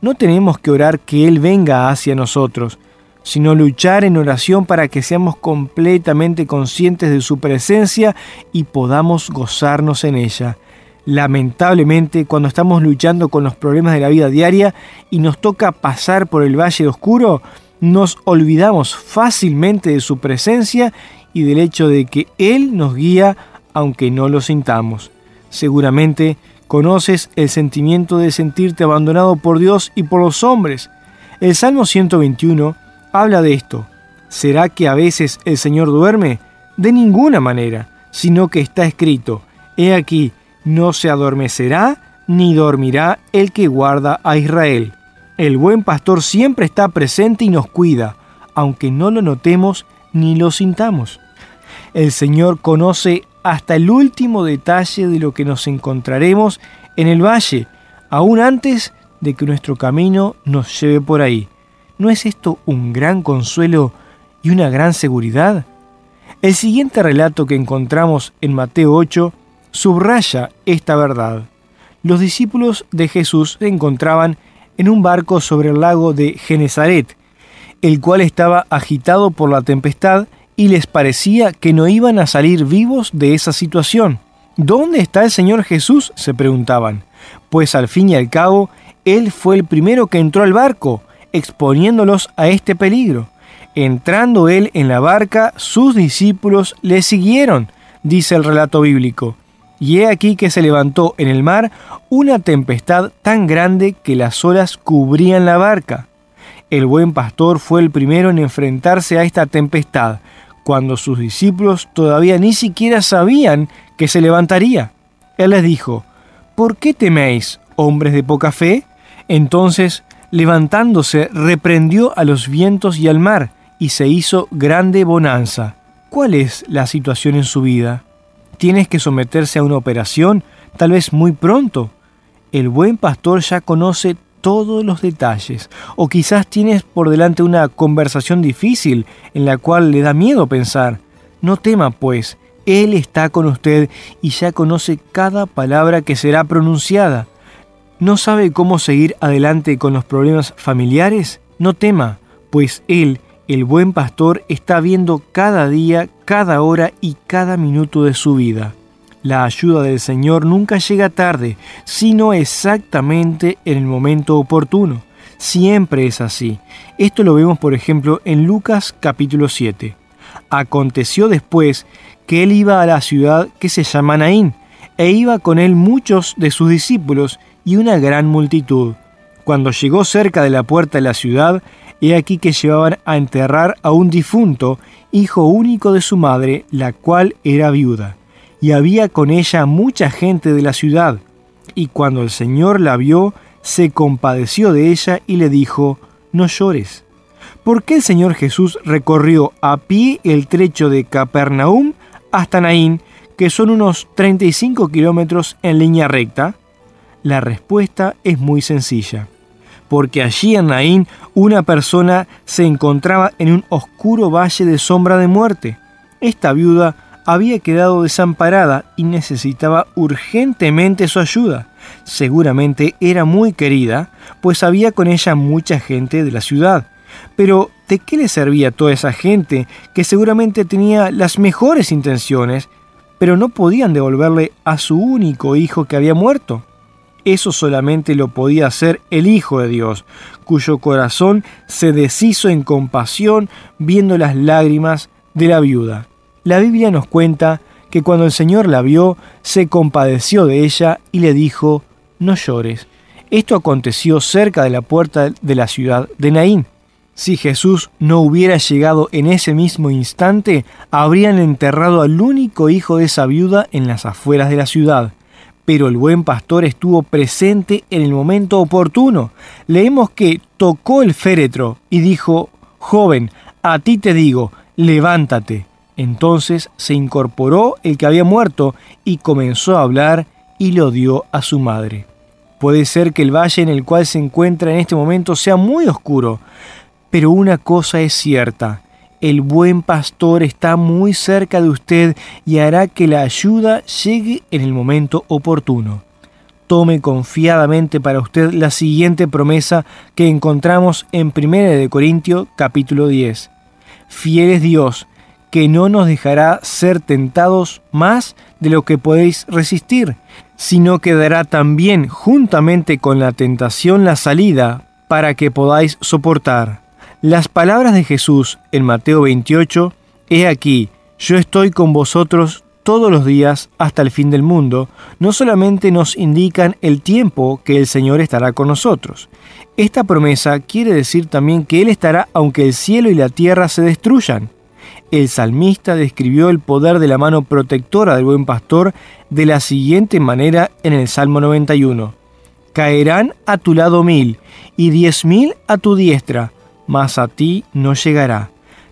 No tenemos que orar que Él venga hacia nosotros, sino luchar en oración para que seamos completamente conscientes de su presencia y podamos gozarnos en ella. Lamentablemente, cuando estamos luchando con los problemas de la vida diaria y nos toca pasar por el valle oscuro, nos olvidamos fácilmente de su presencia y del hecho de que Él nos guía aunque no lo sintamos. Seguramente conoces el sentimiento de sentirte abandonado por Dios y por los hombres. El Salmo 121 habla de esto. ¿Será que a veces el Señor duerme? De ninguna manera, sino que está escrito, He aquí, no se adormecerá ni dormirá el que guarda a Israel. El buen pastor siempre está presente y nos cuida, aunque no lo notemos ni lo sintamos. El Señor conoce hasta el último detalle de lo que nos encontraremos en el valle, aún antes de que nuestro camino nos lleve por ahí. ¿No es esto un gran consuelo y una gran seguridad? El siguiente relato que encontramos en Mateo 8 subraya esta verdad. Los discípulos de Jesús se encontraban en un barco sobre el lago de Genezaret, el cual estaba agitado por la tempestad y les parecía que no iban a salir vivos de esa situación. ¿Dónde está el Señor Jesús? se preguntaban, pues al fin y al cabo, Él fue el primero que entró al barco, exponiéndolos a este peligro. Entrando Él en la barca, sus discípulos le siguieron, dice el relato bíblico. Y he aquí que se levantó en el mar una tempestad tan grande que las olas cubrían la barca. El buen pastor fue el primero en enfrentarse a esta tempestad, cuando sus discípulos todavía ni siquiera sabían que se levantaría. Él les dijo, ¿Por qué teméis, hombres de poca fe? Entonces, levantándose, reprendió a los vientos y al mar, y se hizo grande bonanza. ¿Cuál es la situación en su vida? tienes que someterse a una operación, tal vez muy pronto. El buen pastor ya conoce todos los detalles, o quizás tienes por delante una conversación difícil en la cual le da miedo pensar. No tema, pues, Él está con usted y ya conoce cada palabra que será pronunciada. ¿No sabe cómo seguir adelante con los problemas familiares? No tema, pues Él el buen pastor está viendo cada día, cada hora y cada minuto de su vida. La ayuda del Señor nunca llega tarde, sino exactamente en el momento oportuno. Siempre es así. Esto lo vemos, por ejemplo, en Lucas capítulo 7. Aconteció después que él iba a la ciudad que se llama Naín, e iba con él muchos de sus discípulos y una gran multitud. Cuando llegó cerca de la puerta de la ciudad, He aquí que llevaban a enterrar a un difunto, hijo único de su madre, la cual era viuda. Y había con ella mucha gente de la ciudad. Y cuando el Señor la vio, se compadeció de ella y le dijo, no llores. ¿Por qué el Señor Jesús recorrió a pie el trecho de Capernaum hasta Naín, que son unos 35 kilómetros en línea recta? La respuesta es muy sencilla porque allí en Naín una persona se encontraba en un oscuro valle de sombra de muerte. Esta viuda había quedado desamparada y necesitaba urgentemente su ayuda. Seguramente era muy querida, pues había con ella mucha gente de la ciudad. Pero, ¿de qué le servía toda esa gente que seguramente tenía las mejores intenciones, pero no podían devolverle a su único hijo que había muerto? Eso solamente lo podía hacer el Hijo de Dios, cuyo corazón se deshizo en compasión viendo las lágrimas de la viuda. La Biblia nos cuenta que cuando el Señor la vio, se compadeció de ella y le dijo, no llores. Esto aconteció cerca de la puerta de la ciudad de Naín. Si Jesús no hubiera llegado en ese mismo instante, habrían enterrado al único hijo de esa viuda en las afueras de la ciudad. Pero el buen pastor estuvo presente en el momento oportuno. Leemos que tocó el féretro y dijo, Joven, a ti te digo, levántate. Entonces se incorporó el que había muerto y comenzó a hablar y lo dio a su madre. Puede ser que el valle en el cual se encuentra en este momento sea muy oscuro, pero una cosa es cierta, el buen pastor está muy cerca de usted y hará que la ayuda llegue en el momento oportuno. Tome confiadamente para usted la siguiente promesa que encontramos en 1 de Corintio capítulo 10. Fiel es Dios, que no nos dejará ser tentados más de lo que podéis resistir, sino que dará también juntamente con la tentación la salida para que podáis soportar. Las palabras de Jesús en Mateo 28, He aquí, yo estoy con vosotros todos los días hasta el fin del mundo, no solamente nos indican el tiempo que el Señor estará con nosotros. Esta promesa quiere decir también que Él estará aunque el cielo y la tierra se destruyan. El salmista describió el poder de la mano protectora del buen pastor de la siguiente manera en el Salmo 91. Caerán a tu lado mil y diez mil a tu diestra, mas a ti no llegará.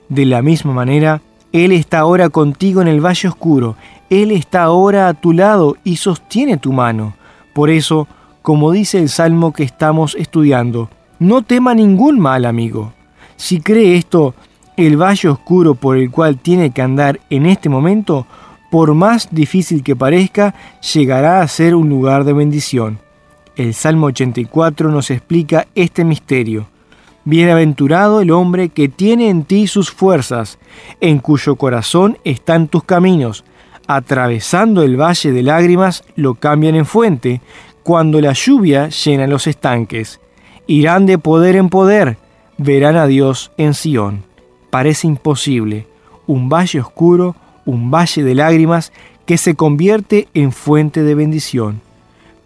De la misma manera, Él está ahora contigo en el valle oscuro, Él está ahora a tu lado y sostiene tu mano. Por eso, como dice el salmo que estamos estudiando, no tema ningún mal, amigo. Si cree esto, el valle oscuro por el cual tiene que andar en este momento, por más difícil que parezca, llegará a ser un lugar de bendición. El Salmo 84 nos explica este misterio. Bienaventurado el hombre que tiene en ti sus fuerzas, en cuyo corazón están tus caminos. Atravesando el valle de lágrimas lo cambian en fuente, cuando la lluvia llena los estanques. Irán de poder en poder, verán a Dios en Sión. Parece imposible, un valle oscuro, un valle de lágrimas que se convierte en fuente de bendición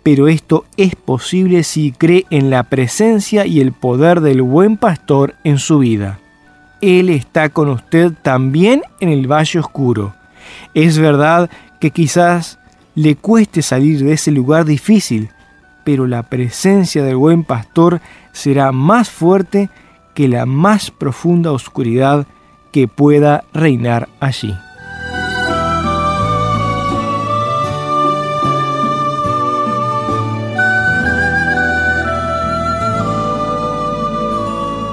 pero esto es posible si cree en la presencia y el poder del buen pastor en su vida. Él está con usted también en el valle oscuro. Es verdad que quizás le cueste salir de ese lugar difícil, pero la presencia del buen pastor será más fuerte que la más profunda oscuridad que pueda reinar allí.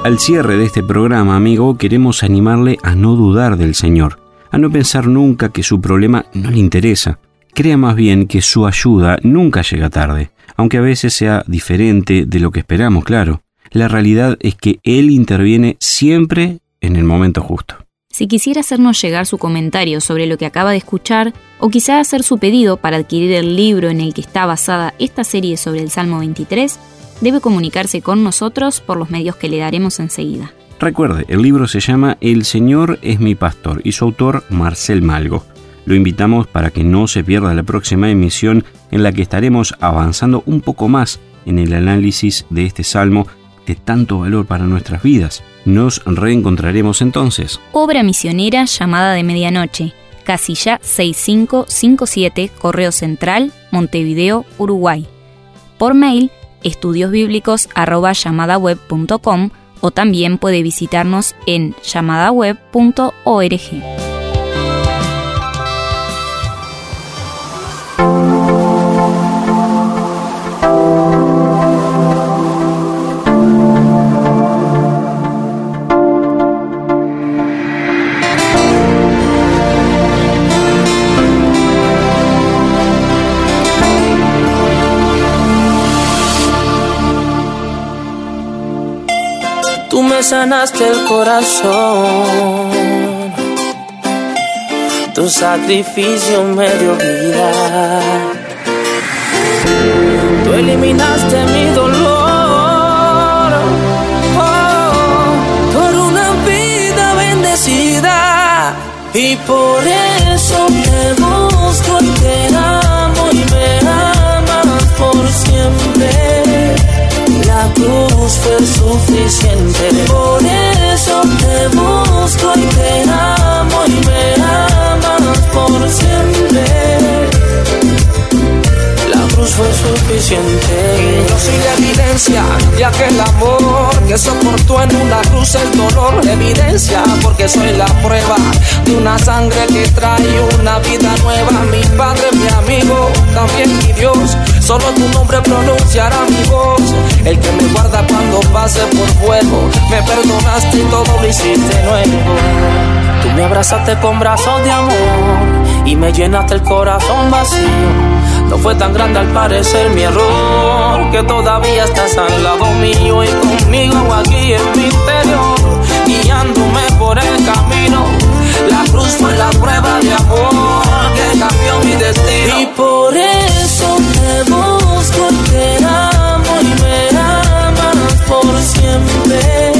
Al cierre de este programa, amigo, queremos animarle a no dudar del Señor, a no pensar nunca que su problema no le interesa. Crea más bien que su ayuda nunca llega tarde, aunque a veces sea diferente de lo que esperamos, claro. La realidad es que Él interviene siempre en el momento justo. Si quisiera hacernos llegar su comentario sobre lo que acaba de escuchar, o quizá hacer su pedido para adquirir el libro en el que está basada esta serie sobre el Salmo 23, debe comunicarse con nosotros por los medios que le daremos enseguida. Recuerde, el libro se llama El Señor es mi pastor y su autor Marcel Malgo. Lo invitamos para que no se pierda la próxima emisión en la que estaremos avanzando un poco más en el análisis de este salmo de tanto valor para nuestras vidas. Nos reencontraremos entonces. Obra misionera llamada de medianoche. Casilla 6557, Correo Central, Montevideo, Uruguay. Por mail estudiosbíblicos.com o también puede visitarnos en llamadaweb.org. sanaste el corazón. Tu sacrificio me dio vida. Tú eliminaste Fue suficiente. Yo soy la evidencia de aquel amor que soportó en una cruz el dolor. Evidencia porque soy la prueba de una sangre que trae una vida nueva. Mi padre, mi amigo, también mi Dios. Solo tu nombre pronunciará mi voz. El que me guarda cuando pase por fuego. Me perdonaste y todo lo hiciste nuevo. Me abrazaste con brazos de amor y me llenaste el corazón vacío. No fue tan grande al parecer mi error que todavía estás al lado mío y conmigo aquí en mi interior, guiándome por el camino. La cruz fue la prueba de amor que cambió mi destino. Y por eso te busco, te amo y me amas por siempre.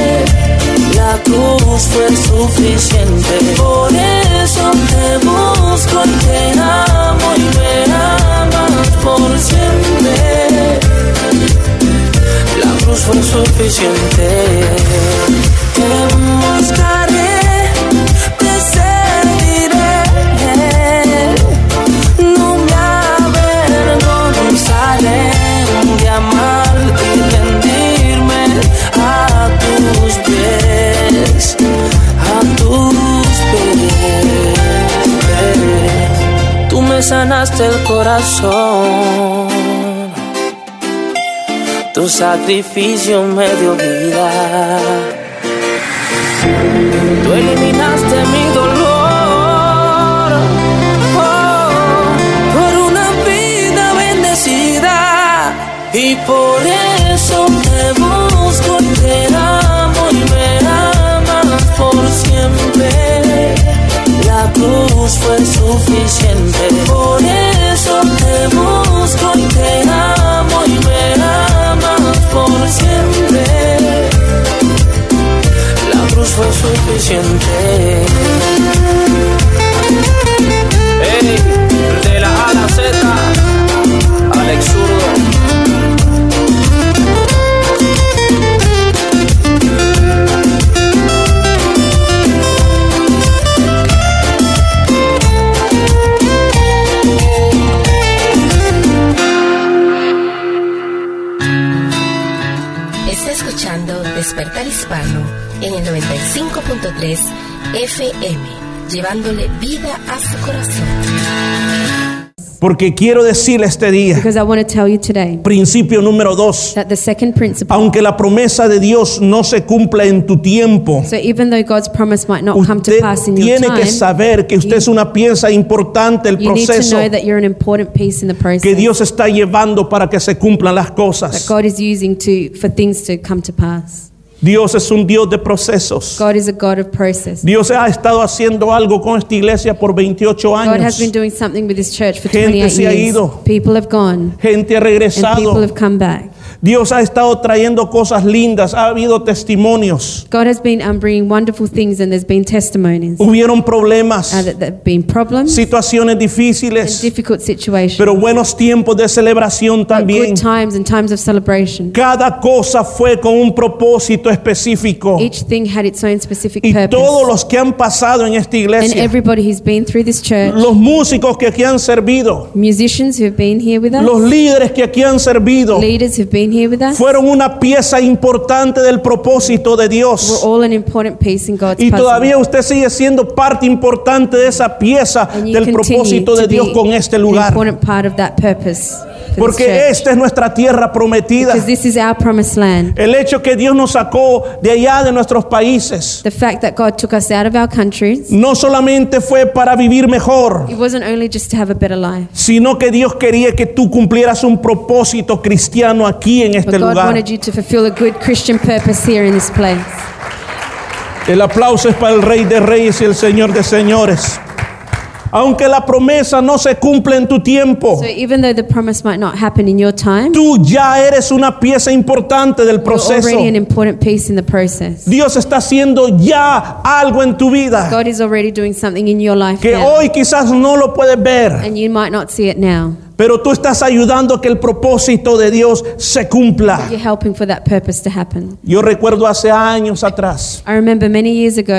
La cruz fue suficiente. Por eso te busco y te amo y me amas por siempre. La cruz fue suficiente. Te buscaré, sanaste el corazón, tu sacrificio me dio vida. Tú suficiente. 95.3 FM, llevándole vida a su corazón. Porque quiero decirle este día, you today principio número dos, that the second principle, aunque la promesa de Dios no se cumpla en tu tiempo, so even though God's promise might not come to usted pass in your tiene time, que saber que usted es una pieza importante del you proceso know that you're an important piece in the process que Dios está llevando para que se cumplan las that cosas. God is using to for things to come to pass. Dios es un Dios de procesos. God is a God of process. Dios ha estado haciendo algo con esta iglesia por 28 God has años. been doing something with His church for Gente 28 se ha years. ido. People have gone Gente ha and people regresado. have come back. Dios ha estado trayendo cosas lindas. Ha habido testimonios. God has been um, bringing wonderful things and there's been testimonies. Hubieron problemas. Uh, there have been problems situaciones and difíciles, difficult situations. pero buenos tiempos de celebración but también. good times and times of celebration. Cada cosa fue con un propósito específico. Each thing had its own specific Y purpose. todos los que han pasado en esta and iglesia, everybody who's been through this church, los músicos que aquí han servido, musicians who have been here with us, los líderes que aquí han servido, leaders who've been here with us, fueron una pieza importante del propósito de we're Dios. all an important piece in God's Y puzzle. todavía usted sigue siendo parte importante de esa pieza and you del propósito to de Dios con este lugar. important part of that purpose. for this Porque esta es nuestra tierra prometida. Because this is our promised land. El hecho que Dios nos sacó de allá de nuestros países The fact that God took us out of our countries, no solamente fue para vivir mejor, it wasn't only just to have a better life, sino que Dios quería que tú cumplieras un propósito cristiano aquí en este but God lugar. wanted you to fulfill a good Christian purpose here in this place. El aplauso es para el Rey de Reyes y el Señor de Señores. Aunque la promesa no se cumple en tu tiempo, So even though the promise might not happen in your time, tú ya eres una pieza importante del proceso. already an important piece in the process. Dios está haciendo ya algo en tu vida God is already doing something in your life que now, hoy quizás no lo puedes ver. and you might not see it now. Pero tú estás ayudando a que el propósito de Dios se cumpla. You're helping for that purpose to happen. Yo recuerdo hace años atrás, I remember many years ago,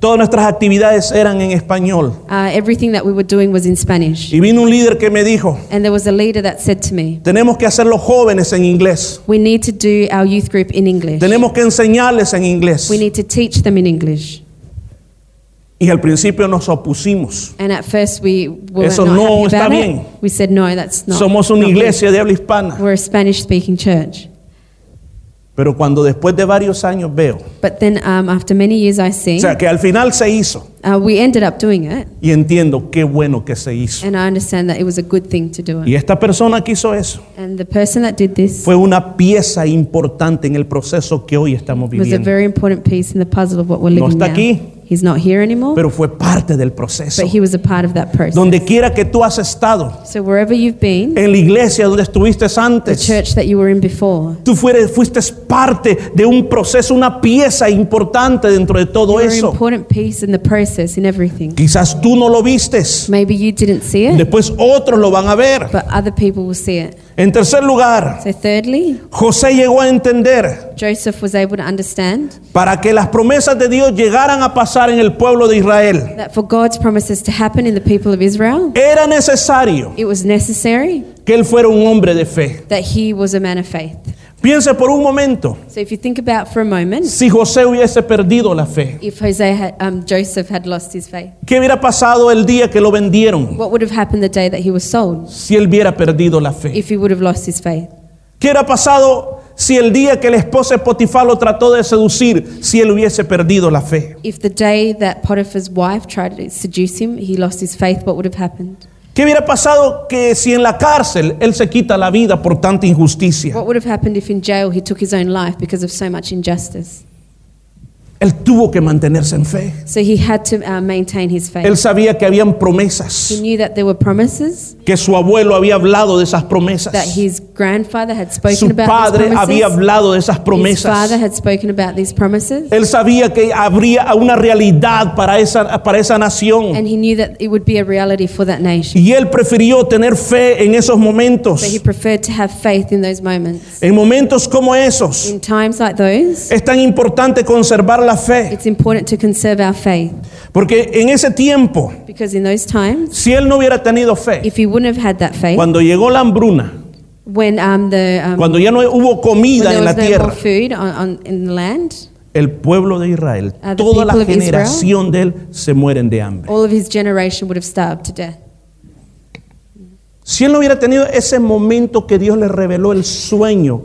Todas nuestras actividades eran en español. Uh, everything that we were doing was in Spanish. Y vino un líder que me dijo, And there was a leader that said to me, tenemos que hacer los jóvenes en inglés. We need to do our youth group in English. Tenemos que enseñarles en inglés. We need to teach them in English. Y al principio nos opusimos. And at first we were Eso not no happy está about bien. it. We said, no, that's not. Somos una not good. iglesia de habla hispana. We're a Spanish speaking church. Pero cuando después de varios años veo, But then um, after many years I see, o sea, que al final se hizo uh, we ended up doing it. y entiendo qué bueno que se hizo. And I understand that it was a good thing to do Y esta persona que hizo eso And the person that did this fue una pieza importante en el proceso que hoy estamos was a viviendo. very important piece in the puzzle of what we're No está now. aquí. He's not here anymore, Pero fue parte del proceso. but he was a part of that process. Donde quiera que tú has estado, So wherever you've been, en la iglesia donde estuviste the antes, church that you were in before, tú fuere- fuiste parte de un proceso, una pieza importante dentro de todo an eso. important piece in the process, in everything. Quizás tú no lo vistes, Maybe you didn't see it, después otros lo van a ver. but other people will see it. En tercer lugar, So thirdly, José llegó a entender Joseph was able to understand para que las promesas de Dios llegaran a pasar en el pueblo de Israel. that for God's promises to happen in the people of Israel, Era necesario it was necessary que él fuera un hombre de fe. that he was a man of faith. Piense por un momento, So if you think about for a moment, si José hubiese perdido la fe, if Jose had, um, Joseph had lost his faith, ¿qué hubiera pasado el día que lo vendieron? what would have happened the day that he was sold? Si él hubiera perdido la fe. If he would have lost his faith? ¿Qué hubiera pasado si el día que el esposo de Potifar lo trató de seducir, si él hubiese perdido la fe? If the day that Potiphar's wife tried to seduce him, he lost his faith, what would have happened? ¿Qué hubiera pasado que si en la cárcel él se quita la vida por tanta injusticia? What would have happened if in jail he took his own life because of so much injustice? Él tuvo que mantenerse en fe. So he had to uh, maintain his faith. Él sabía que habían He promesas, knew that there were promises, que su abuelo había hablado de esas promesas. that his grandfather had spoken Su about padre these promises. había hablado de esas His promesas. father had spoken about these promises. Él sabía que habría una realidad para esa, para esa nación. And he knew that it would be a reality for that nation. Y él prefirió tener fe en esos momentos. So he preferred to have faith in those moments. En momentos como esos, In times like those, es tan importante conservar la fe. it's important to conserve our faith. Porque en ese tiempo, Because in those times, si él no hubiera tenido fe, if he wouldn't have had that faith, cuando llegó la hambruna, when um, the um, cuando ya no hubo comida en la no tierra, food on, on, in the land, el pueblo de Israel, Uh, toda la Israel- generación de él se mueren de hambre. all of his generation would have starved to death. Si él no hubiera tenido ese momento que Dios le reveló el sueño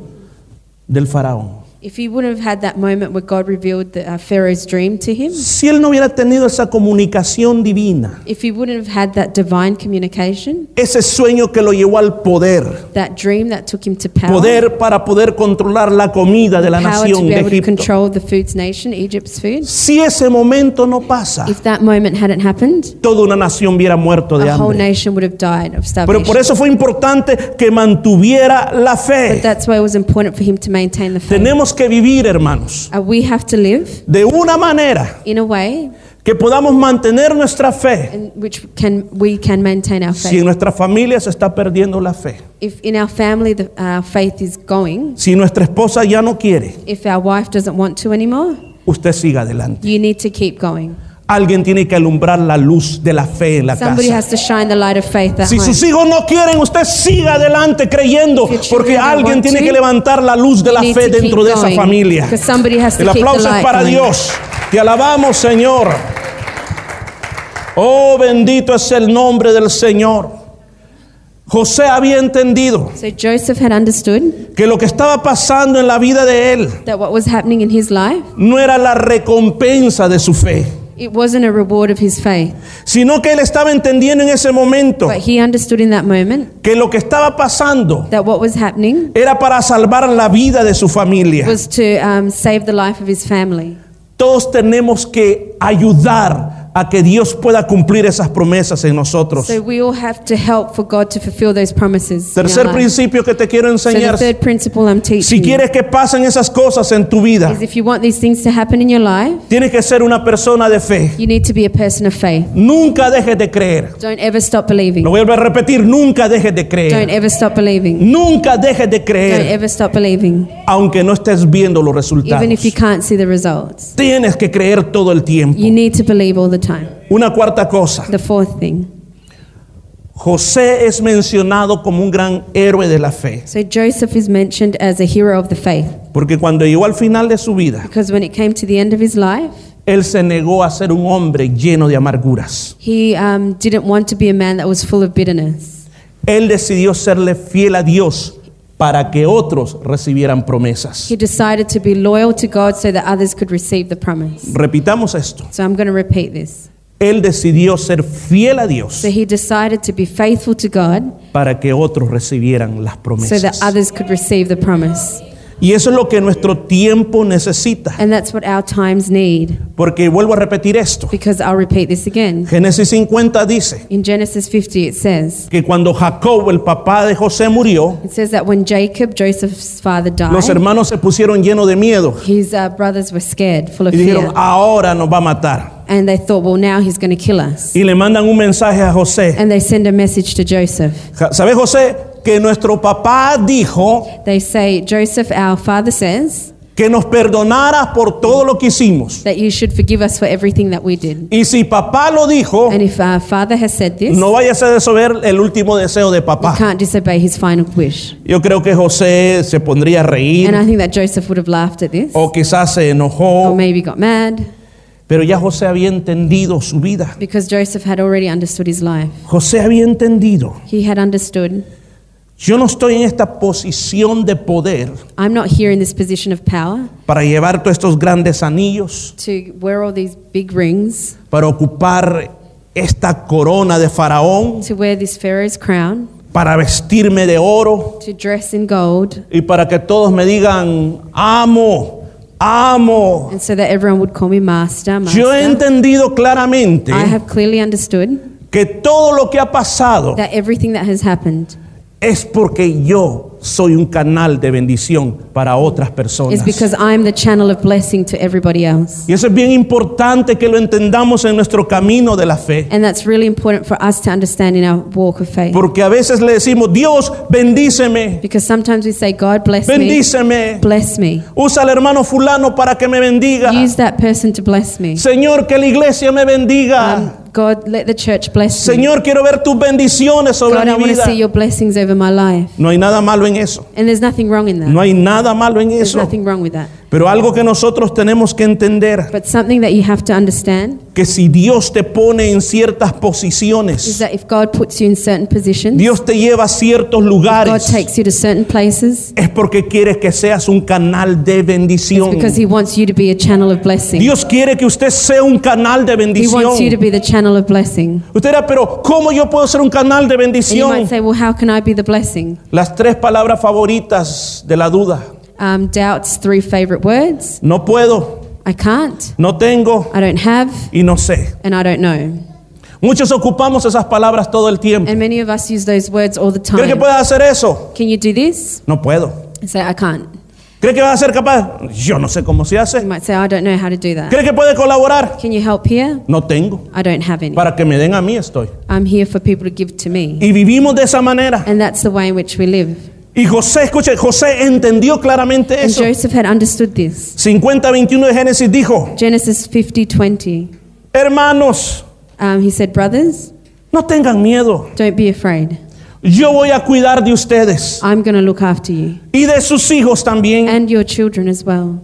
del faraón, If he wouldn't have had that moment where God revealed the, uh, Pharaoh's dream to him, si él no hubiera tenido esa comunicación divina, if he wouldn't have had that divine communication, ese sueño que lo llevó al poder, that dream that took him to power, poder para poder controlar la comida de la power to nación be de able to Egipto. control the food's nation, Egypt's food, Si ese momento no pasa, if that moment hadn't happened, toda una nación hubiera muerto de a whole hambre. nation would have died of Pero starvation. por eso fue importante que mantuviera la But fe. that's why it was important for him to maintain the faith. Tenemos que vivir, hermanos, Uh, we have to live de una manera in a way que podamos mantener nuestra fe. can we can maintain our Si en nuestra familia se está perdiendo la fe, If in our family the uh, faith is going, si nuestra esposa ya no quiere, if our wife doesn't want to anymore, usted siga adelante. you need to keep going. Alguien tiene que alumbrar la luz de la fe en la Somebody casa. has to shine the light of faith at Si home. sus hijos no quieren, usted siga adelante creyendo, porque alguien tiene to, que levantar la luz de la fe dentro de esa familia. El aplauso es para. Dios. Te alabamos, Señor. Oh, bendito es el nombre del Señor. José había entendido So Joseph had understood que lo que estaba pasando en la vida de él that what was happening in his life, no era la recompensa de su fe, it wasn't a reward of his faith, sino que él estaba entendiendo en ese momento but he understood in that moment que lo que estaba pasando that what was happening era para salvar la vida de su familia. was to um, save the life of his family. Todos tenemos que ayudar a que Dios pueda cumplir esas promesas en nosotros. So we all have to help for God to fulfill those promises. Tercer principio que te quiero So the enseñar. third principle I'm teaching Si quieres que pasen esas cosas en tu vida, is if you want these things to happen in your life, tienes que ser una persona de fe. you need to be a person of faith. Nunca dejes de creer. Don't ever stop believing. Lo vuelvo a repetir, nunca dejes de Don't creer. ever stop believing. Nunca dejes de Don't creer, ever stop believing. aunque no estés viendo los Even if you resultados. can't see the results. Tienes que creer todo el tiempo. You need to believe all the time. Una cuarta cosa. The fourth thing. José es mencionado como un gran héroe de la fe, So Joseph is mentioned as a hero of the faith porque cuando llegó al final de su vida, because when it came to the end of his life, él se negó a ser un hombre lleno de amarguras. he um, didn't want to be a man that was full of bitterness. Él decidió serle fiel a Dios para que otros recibieran promesas. He decided to be loyal to God so that others could receive the promise. Repitamos esto. So I'm going to repeat this. Él decidió ser fiel a Dios So he decided to be faithful to God para que otros recibieran las so that promesas. others could receive the promise. Y eso es lo que nuestro tiempo necesita. And that's what our times need. Porque vuelvo a repetir esto. Because I'll repeat this again. Génesis 50 dice In Genesis 50, it says, que cuando Jacob, el papá de José, murió, it says that when Jacob, Joseph's father, los died, hermanos se pusieron llenos de miedo his uh, brothers were scared, full of y fear. dijeron, ahora nos va a matar. And they thought, well, now he's going to kill us. Y le mandan un mensaje a José. And they send a message to Joseph. Ja- ¿Sabe José? Que nuestro papá dijo They say, Joseph, our father says que nos perdonara por todo lo que hicimos. that you should forgive us for everything that we did. Y si papá lo dijo, And if our father has said this, no vaya a desober el último deseo de you papá. can't disobey his final wish. Yo creo que José se pondría a reír And I think that Joseph would have laughed at this, o quizás se or enojó, maybe got mad, pero ya José había entendido su vida. because Joseph had already understood his life. José había entendido. He had understood, Yo no estoy en esta posición de poder I'm not here in this position of power para llevar todos estos grandes anillos, to wear all these big rings, para ocupar esta corona de faraón, to wear this Pharaoh's crown, para vestirme de oro to dress in gold, y para que todos me digan, amo, amo. and so that everyone would call me master, Yo he master. entendido claramente I have clearly understood que todo lo que ha pasado that everything that has happened es porque yo soy un canal de bendición para otras personas. because I'm the channel of blessing to everybody else. Y eso es bien importante que lo entendamos en nuestro camino de la fe. And that's really important for us to understand in our walk of faith. Porque a veces le decimos, Dios, bendíceme, Because sometimes we say, God bless me, bendíceme. bless me. Usa al hermano fulano para que me bendiga. Use that person to bless me. Señor, que la iglesia me bendiga. Um, God, let the church bless me. Señor, quiero ver tus bendiciones sobre God, I mi want to vida. see your blessings over my life. No hay nada malo en eso. And there's nothing wrong in that. No hay nada malo en There's eso. nothing wrong with that. Pero algo que nosotros tenemos que entender, But something that you have to understand que si Dios te pone en ciertas is posiciones, that if God puts you in certain positions, Dios te lleva a ciertos God lugares, takes you to certain places, es porque quiere que seas un canal de it's bendición. because He wants you to be a channel of blessing. Dios quiere que usted sea un canal de He wants you to be the channel of blessing. Usted dirá, pero ¿cómo yo puedo ser un canal de And you might bendición? say, well, how can I be the blessing? Las tres palabras favoritas de la duda. Um, doubt's three favorite words. No puedo, I can't, no tengo I don't have, y no sé. and I don't know. Muchos ocupamos esas palabras todo el tiempo. And many of us use those words all the ¿Cree que time. puedes hacer eso? Can you do this? No puedo. I say, I can't. ¿Cree que vas a ser capaz? Yo no sé cómo se You hace. might say, I don't know how to do that. ¿Cree que puede colaborar? Can you help here? No tengo. I don't have any. Para que me den a mí estoy. I'm here for people to give to me. Y vivimos de esa manera. And that's the way in which we live. Y José, escuche, José entendió claramente And eso. Joseph had understood this. 50-21 de Génesis dijo, Genesis 50 20. hermanos, Um, he said, Brothers, no tengan miedo. don't be afraid. Yo voy a cuidar de ustedes I'm look after you y de sus hijos también. and your children as well.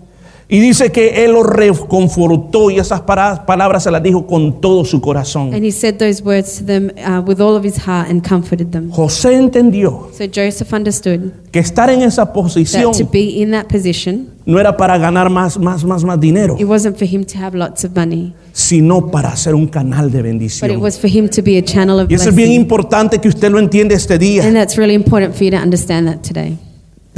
Y dice que él los reconfortó y esas palabras se las dijo con todo su corazón. And he said those words to them uh, with all of his heart and comforted them. José entendió So Joseph understood que estar en esa posición that to be in that position, no era para ganar más, más, más, más dinero, it wasn't for him to have lots of money, sino para ser un canal de but it bendición. was for him to be a channel of Y eso es bien importante que usted lo entienda este día. And that's really important for you to understand that today.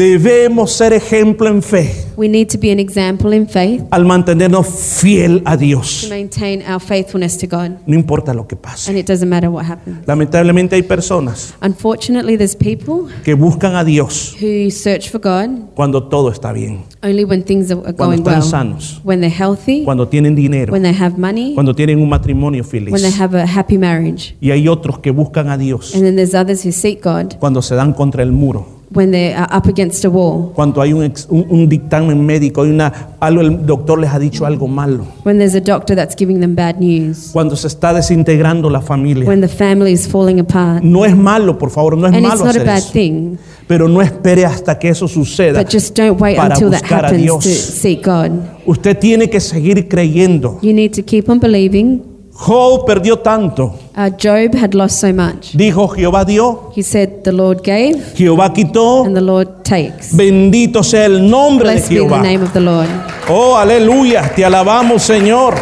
Debemos ser ejemplo en fe We need to be an example in faith al mantenernos fiel a Dios. to maintain our faithfulness to God. No importa lo que pase. And it doesn't matter what happens. Lamentablemente hay personas Unfortunately, there's people que buscan a Dios who search for God cuando todo está bien, only when things are are cuando going están well. sanos, When they're healthy, cuando tienen dinero, when they have money, cuando tienen un matrimonio feliz. when they have a happy marriage. Y hay otros que buscan a Dios And then there's others who seek God cuando se dan contra el muro, when they are up against a wall, cuando hay un, ex- un- un dictamen médico, hay una, algo, el doctor les ha dicho algo malo, when there's a doctor that's giving them bad news, cuando se está desintegrando la familia. when the family is falling apart. No es malo, por favor, no es And it's malo not a hacer bad eso. thing, Pero no espere hasta que eso suceda but just don't wait para until that buscar a happens Dios. to seek God. Usted tiene que seguir creyendo. You need to keep on believing. Job perdió tanto. Uh, Job had lost so much. Dijo, Jehová dio, He said, The Lord gave Jehová quitó. and the Lord takes. Bendito sea el nombre de Blessed be the Jehová. name of the Lord. Oh, aleluya, te alabamos, Señor.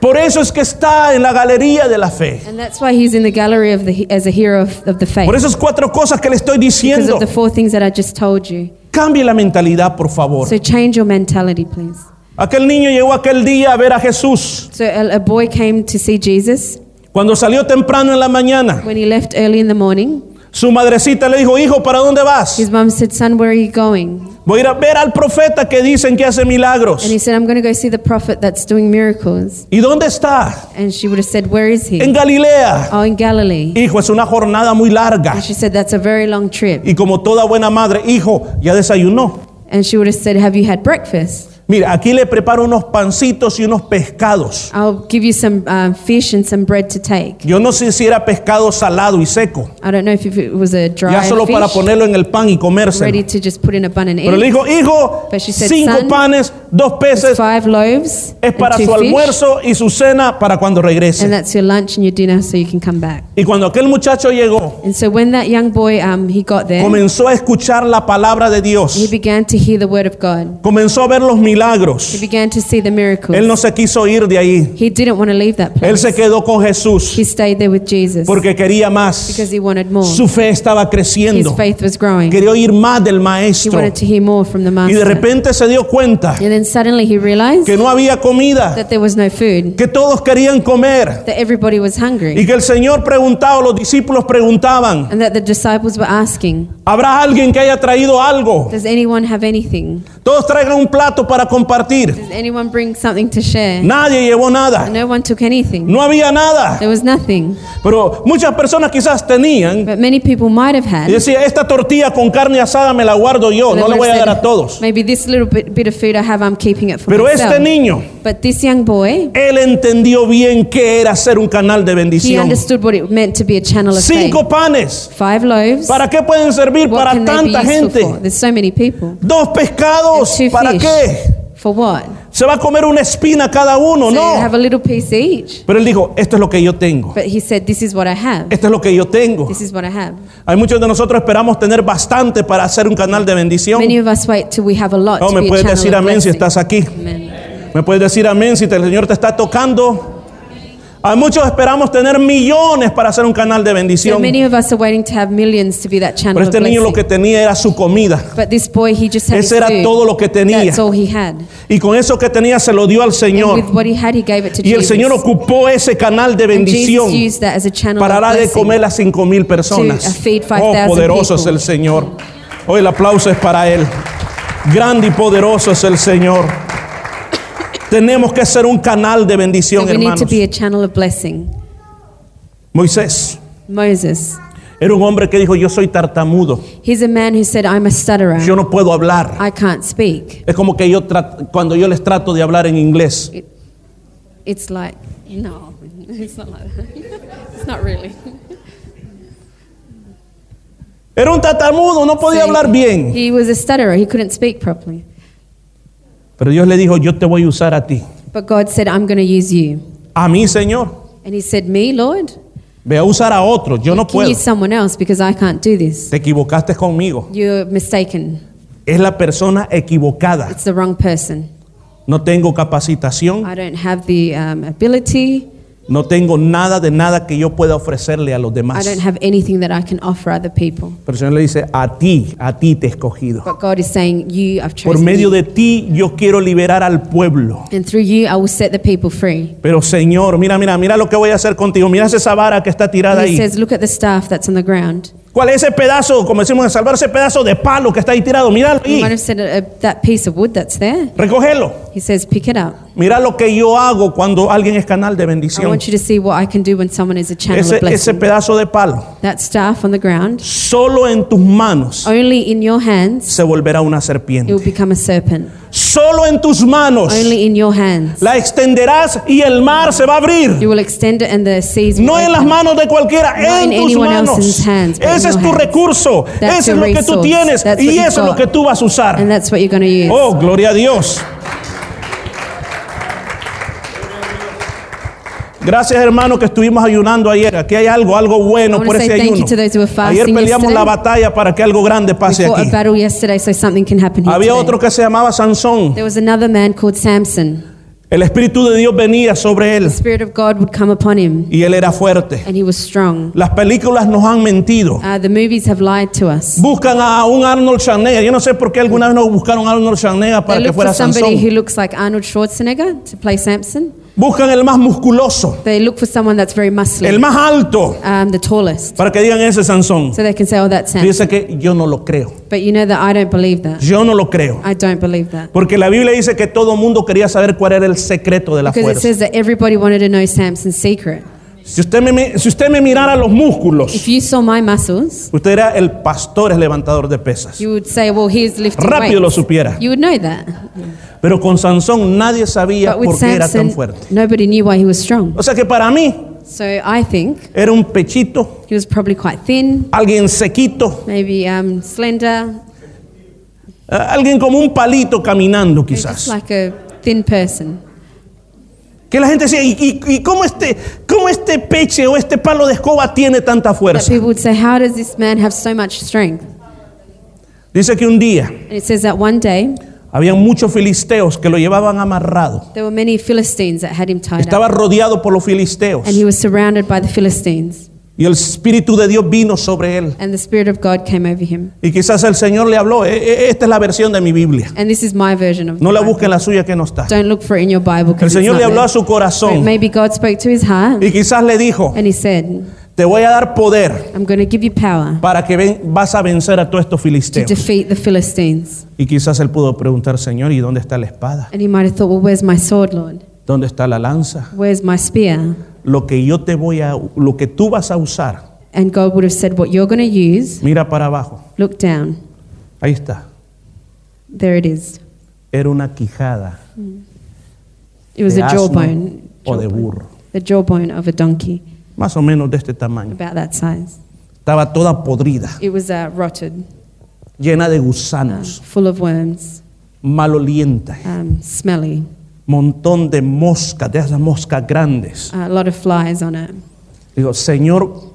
Por eso es que está en la galería de la fe. And that's why he's in the gallery of the, as a hero of, of the faith. Por esas cuatro cosas que le estoy Because diciendo. of the four things that I just told you. Cambie la mentalidad, por favor. So change your mentality, please. Aquel niño llegó aquel día a ver a Jesús. So a, a boy came to see Jesus. Cuando salió temprano en la mañana, When he left early in the morning, su madrecita le dijo, hijo, ¿para dónde vas? his mom said, Son, where are you going? Voy a ir a ver al profeta que dicen que hace milagros. And he said, I'm going to go see the prophet that's doing miracles. ¿Y dónde está? And she would have said, Where is he? En Galilea. Oh, in Galilee. Hijo, es una jornada muy larga. And she said, That's a very long trip. Y como toda buena madre, hijo, ya desayunó. And she would have said, Have you had breakfast? Mira, aquí le preparo unos pancitos y unos pescados. I'll give you some um, fish and some bread to take. Yo no sé si era pescado salado y seco. I don't know if it was a dry Ya solo fish, para ponerlo en el pan y ready comérselo. to just put in a bun and eat. Pero le dijo, hijo, said, cinco "Son, panes, dos peces, five loaves es para and su fish, almuerzo y su cena para cuando and regrese. that's your lunch and your dinner so you can come back. Y cuando aquel muchacho llegó, And so when that young boy um, he got there, comenzó a escuchar la palabra de he Dios. began to hear the word of God. Comenzó a ver los He milagros. began to see the miracles. Él no se quiso ir de ahí. he didn't want to leave that Él place. se quedó con Jesús He stayed there with Jesus porque quería más. because he wanted more. Su fe estaba His creciendo. faith was growing. Quería oír más del He maestro. wanted to hear more from the Y master. de repente se dio cuenta and then suddenly he realized que no había comida, that there was no food, que todos querían comer. that everybody was hungry, Y que el Señor preguntaba, los discípulos preguntaban, and that the disciples were asking, ¿habrá alguien que haya traído algo? Does anyone have anything? Todos traigan un plato para compartir. Does anyone bring something to share? Nadie llevó nada. no one took anything. No había nada. There was nothing. Pero muchas personas quizás tenían But many people might have had. y decía, esta tortilla con carne asada me la guardo yo, no le voy a dar a todos. Maybe this little bit, bit of food I have, I'm keeping it for Pero myself. este niño, But this young boy, él entendió bien qué era ser un canal de he bendición. understood what it meant to be a channel of Cinco faith. panes. Five loaves. ¿Para qué pueden servir? what Para can they be tanta useful gente. for? There's so many people. Dos pescados. Two ¿Para fish. qué? For what? Se va a comer una espina cada uno, so no. have a little piece each. Pero él dijo, esto es lo que yo tengo. But he said, this is what I have. Esto es lo que yo tengo. This is what I have. Hay muchos de nosotros esperamos tener bastante para hacer un canal de bendición. Many of us wait till we have a lot Oh, to me be a puedes channel decir amén si estás aquí. Amen. Me puedes decir amén si el Señor te está tocando. Hay muchos esperamos tener millones para hacer un canal de bendición. Pero este niño lo que tenía era su comida. But this boy, he just had Ese era food. todo lo que tenía. That's all he had. Y con eso que tenía se lo dio al Señor. with what he had, he gave it to Y el. Señor ocupó ese canal de bendición a para dar de comer a cinco mil personas. Uh, Oh, 5,000 poderoso es people. el Señor. Hoy el aplauso es para Él. Grande y poderoso es el Señor. Tenemos que ser un canal de So bendición, we need hermanos. to be a channel of blessing. Moisés Moses, era un hombre que dijo, yo soy tartamudo, he's a man who said, I'm a stutterer. yo no puedo hablar. I can't speak. Es como que yo cuando yo les trato de hablar en inglés, It's like, no, (laughs) it's not like that. (laughs) It's not really. era un tartamudo, no podía So hablar bien. He was a stutterer. He couldn't speak properly. Pero Dios le dijo, yo te voy a usar a ti. But God said, I'm going to use you. A mí, Señor. And he said, Me, Lord? Ve a usar a otro, yo no Can puedo. use someone else because I can't do this. Te equivocaste conmigo. You're mistaken. Es la persona equivocada. It's the wrong person. No tengo capacitación, I don't have the um, ability, No tengo nada de nada que yo pueda ofrecerle a los I demás. don't have anything that I can offer other people. Pero el Señor le dice, a ti, a ti te he escogido. But God is saying, You, I've Por chosen medio you. de ti yo quiero liberar al pueblo. And through you, I will set the people free. Pero Señor, mira, mira, mira lo que voy a hacer contigo. Mira esa vara que está tirada And he ahí. says, Look at the staff that's on the ground. ¿Cuál es ese pedazo, como decimos en Salvador, ese pedazo de palo que está ahí tirado? Míralo You ahí. might have said uh, that piece of wood that's there. Recógelo. He says, Pick it up. Mira lo que yo hago cuando alguien es canal de I bendición. want you to see what I can do when someone is a channel Ese, of blessing. ese pedazo de palo, that staff on the ground, solo en tus manos only in your hands, se volverá una it serpiente. will become a serpent. Solo en tus manos Only in your hands. la extenderás y el mar se va a abrir. You will extend it and the seas will No en las open. manos de cualquiera, Not en in tus anyone manos. else's hands, but in Ese es your tu hands. recurso, That's ese es your lo que tú resource. tienes That's y you've eso es lo got. que tú vas a usar. And that's what you're going to use. Oh, gloria a Dios. Gracias hermano que estuvimos ayunando ayer. Aquí hay algo, algo bueno por ese ayuno. Ayer peleamos yesterday. la batalla para que algo grande pase aquí. so Había otro que se llamaba Sansón. There was another man called Samson. El Espíritu de Dios venía sobre él The Spirit of God would come upon him y él era fuerte. and he was strong. Las películas nos han mentido. Uh, the movies have lied to us. Buscan a un Arnold Schwarzenegger. Yo no sé por qué alguna vez no buscaron a Arnold Schwarzenegger para They que fuera Sansón. like Arnold Schwarzenegger to play Samson. Buscan el más musculoso, They look for someone that's very muscly, el más alto, um, the tallest, para que digan ese Sansón. so they can say, "Oh, that's Samson." Dice que yo no lo creo. But you know that I don't believe that. Yo no lo creo. I don't believe that Porque la Biblia dice que todo mundo quería saber cuál era el secreto de la because it fuerza. says that everybody wanted to know Samson's secret. Si usted me, si usted me mirara los músculos, If you saw my muscles, usted era el pastor, el levantador de pesas. you would say, "Well, he's lifting Rápido lo weights." supiera. You would know that. Pero con Sansón nadie sabía But with por qué era tan Samson, fuerte. nobody knew why he was strong. O sea que para mí So I think era un pechito, he was probably quite thin, alguien sequito, maybe um, slender, eh, alguien como un palito caminando maybe just quizás. like a thin person. Que la gente decía, ¿y, y- y cómo, este, cómo este peche o este palo de escoba tiene tanta fuerza? people would say, "How does this man have so much strength?" Dice que un día And it says that one day había muchos filisteos que lo llevaban amarrado. there were many Philistines that had him tied Estaba up, rodeado por los filisteos. and he was surrounded by the Philistines. Y el Espíritu de Dios vino sobre él. And the Spirit of God came over him. Y quizás el Señor le habló. "E- e- Esta es la versión de mi Biblia. And this is my version of No la busquen la suya que no está. Don't look for it in your Bible. El Señor le habló there. a su corazón. maybe God spoke to his heart, Y quizás le dijo, and he said, te voy a dar poder "I'm going to give you power para que ven- vas a vencer a todos estos to filisteos. defeat the Philistines." Y quizás él pudo preguntar, Señor, ¿y dónde está la espada? And he might have thought, "Well, where's my sword, Lord? ¿Dónde está la lanza? Where's my spear?" Lo que yo te voy a, lo que tú vas a usar, And God would have said, "What you're going to use, mira para abajo. look down. Ahí está. There it is. Era una quijada It was a asno jawbone, o de burro, the jawbone of a donkey, más o menos de este tamaño. about that size. Estaba toda podrida, It was uh, rotted, llena de gusanos, full of worms, maloliente, um, smelly, montón de moscas, de esas moscas grandes. a lot of flies on it. Digo, Señor,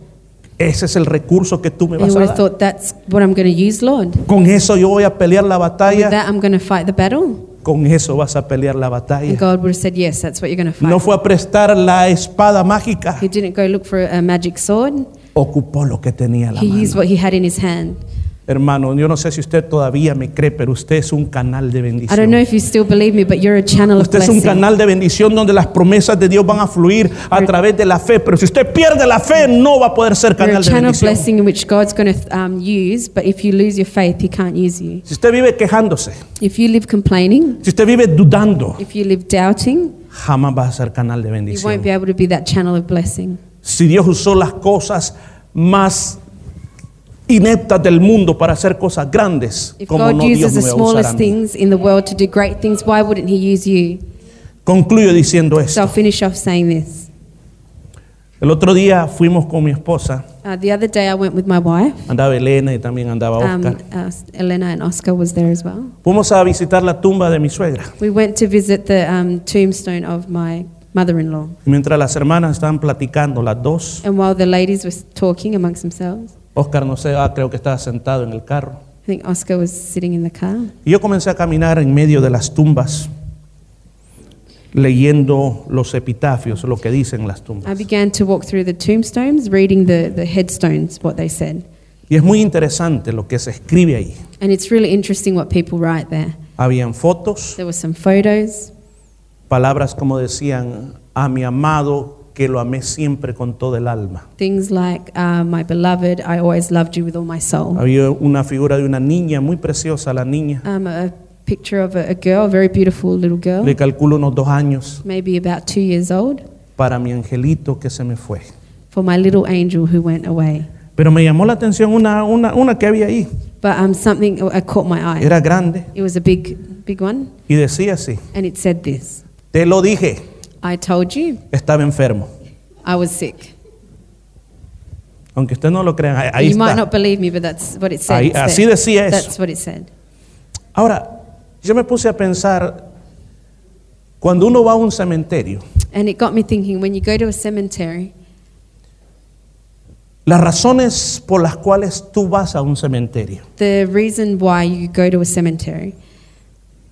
ese es el recurso que tú me And vas a dar. thought, that's what I'm use, Lord. Con eso yo voy a pelear la batalla. that, I'm fight the battle. Con eso vas a pelear la And batalla. God would have said, yes, that's what you're fight. No fue a prestar la espada mágica. He didn't go look for a magic sword. Ocupó lo que tenía en la He mano. used what he had in his hand. Hermano, yo no sé si usted todavía me cree, pero usted es un canal de I don't know bendición. if you still believe me, but you're a channel of Usted es un canal de bendición donde las promesas de Dios van a fluir a través de la fe. Pero si usted pierde la fe, no va a poder ser You're a canal de channel of bendición. blessing in which God's going to um, use, but if you lose your faith, He can't use you. Si usted vive quejándose, If you live complaining, si usted vive dudando, if you live doubting, jamás va a ser canal de you won't bendición. be able to be that channel of blessing. Si Dios usó las cosas más ineptas del mundo para hacer cosas grandes, If como God no Dios uses the me va a smallest mí. things in the world to do great things, why wouldn't He use you? Concluyo diciendo So esto. I'll finish off saying this. El otro día fuimos con mi esposa, Uh, the other day I went with my wife. andaba Elena y también andaba Um, Oscar. uh, Elena and Oscar was there as well. Fuimos a visitar la tumba de mi suegra. We went to visit the um, tombstone of my mother-in-law. Y Mientras las hermanas estaban platicando, las dos, And while the ladies were talking amongst themselves, Oscar no sé, ah, creo que estaba sentado en el carro. I think Oscar was sitting in the car. Y yo comencé a caminar en medio de las tumbas. leyendo los epitafios, lo que dicen las tumbas. I began to walk through the tombstones, reading the, the headstones, what they said. Y es muy interesante lo que se escribe ahí. And it's really interesting what people write there. Habían fotos, There were some photos, palabras como decían, a mi amado que lo amé siempre con todo el alma. things like, uh, My beloved, I always loved you with all my soul. Había una figura de una niña muy preciosa, la niña. Um, a picture of a, a girl, a very beautiful little girl, Le calculo unos dos años maybe about two years old, para mi angelito que se me fue. for my little angel who went away. Pero me llamó la atención una, una, una que había ahí. But um, something uh, caught my eye. Era grande It was a big, big one, y decía así, and it said this te lo dije, I told you estaba enfermo. I was sick. Aunque usted no lo crea, ahí, you might está. not believe me, but that's what it said. Ahí- así decía eso. That's what it said. Ahora, yo me puse a pensar, cuando uno va a un cementerio, And it got me thinking when you go to a cemetery, las razones por las cuales tú vas a un cementerio, the reason why you go to a cemetery,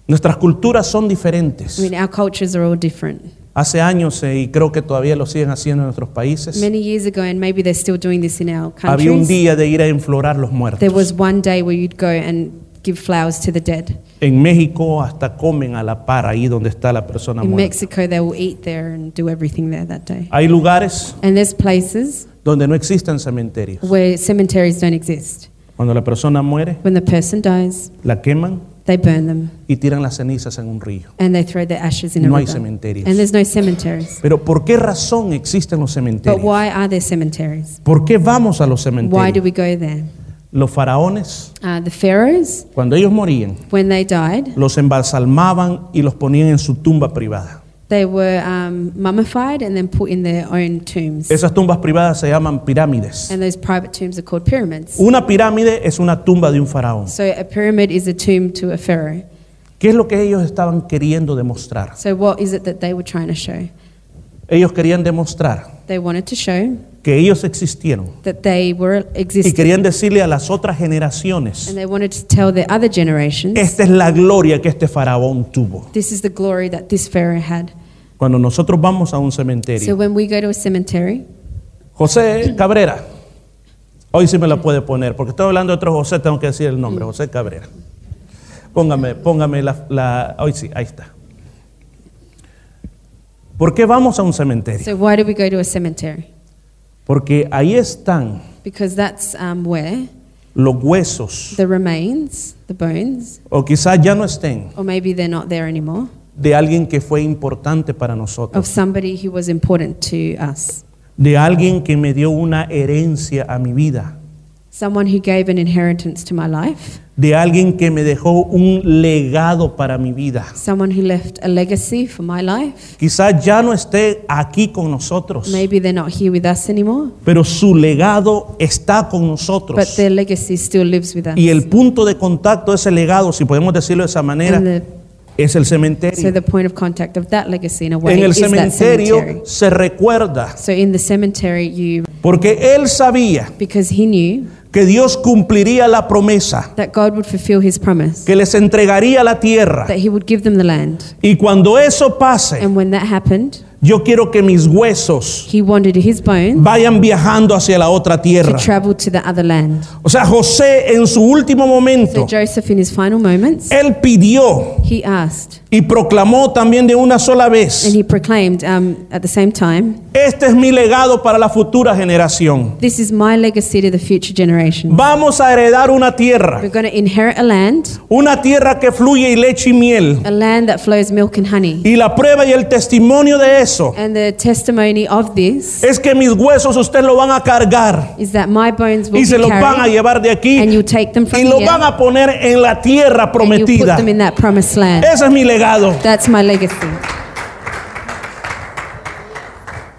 nuestras culturas son diferentes. I mean, our cultures are all different. Hace años, eh, y creo que todavía lo siguen haciendo en nuestros países, Many years ago, and maybe they're still doing this in our había un countries, día de ir a enflorar los muertos. there was one day where you'd go and give flowers to the dead. En México hasta comen a la par ahí donde está la persona In muerta. Mexico, they will eat there and do everything there that day. Hay lugares And there's places donde no existen cementerios. where cemeteries don't exist. Cuando la persona muere, When the person dies, la queman they burn them y tiran las cenizas en un río. and they throw their ashes in a No hay river. cementerios. And there's no cemeteries. Pero ¿por qué razón existen los But cementerios? why are there cemeteries? ¿Por qué vamos a los Why do cementerios? we go there? Los faraones, Uh, the pharaohs, cuando ellos morían, when they died, los embalsamaban y los ponían en su tumba privada. They were um, mummified and then put in their own tombs. Esas tumbas privadas se llaman pirámides. And those private tombs are called pyramids. Una pirámide es una tumba de un faraón. So a pyramid is a tomb to a pharaoh. ¿Qué es lo que ellos estaban queriendo demostrar? So what is it that they were trying to show? Ellos querían demostrar They wanted to show que ellos existieron that they were y querían decirle a las otras generaciones, And they wanted to tell the other esta es la gloria que este faraón tuvo. this is the glory that this pharaoh had. Cuando nosotros vamos a un So cementerio, when we go to a cemetery, José Cabrera, hoy sí me la puede poner, porque estoy hablando de otro José, tengo que decir el nombre, José Cabrera. Póngame, póngame la, la- hoy sí, ahí está. ¿Por qué vamos a un cementerio? so why do we go to a cemetery? Porque ahí están Because that's um, where los huesos, the remains, the bones, o quizás ya no estén, or maybe they're not there anymore, de alguien que fue importante para of nosotros, somebody who was important to us. de alguien que me dio una herencia a mi vida, Someone who gave an inheritance to my life. de alguien que me dejó un legado para mi vida. Someone who left a legacy for my life. Quizás ya no esté aquí con nosotros, Maybe they're not here with us anymore, pero su legado está con but nosotros. their legacy still lives with us. Y el punto de contacto de ese legado, si podemos decirlo de esa manera, es el so cementerio. the point of contact of that legacy in a way En el cementerio cemetery. se recuerda, So in the cemetery, you porque él sabía because he knew que Dios cumpliría la promesa, that God would fulfill His promise, que les entregaría la tierra. that He would give them the land. Y cuando eso pase, And when that happened, yo quiero que mis huesos He wanted His bones vayan viajando hacia la otra to tierra. travel to the other land. O sea, José en su último So momento, Joseph, in his final moments, él pidió he asked y proclamó también de una sola and vez, he proclaimed um, at the same time, este es mi legado para la futura generación. "This is my legacy to the future generation. Vamos a heredar una tierra, We're going to inherit a land, una tierra que fluye y leche y miel. a land that flows milk and honey." Y la prueba y el testimonio de eso And the testimony of this es que mis huesos usted lo van a cargar is that my bones will y se be los van a llevar de aquí and you take them from y lo here, van a poner en la tierra and you put prometida. them in that promised land. Ese es mi legado. That's my legacy.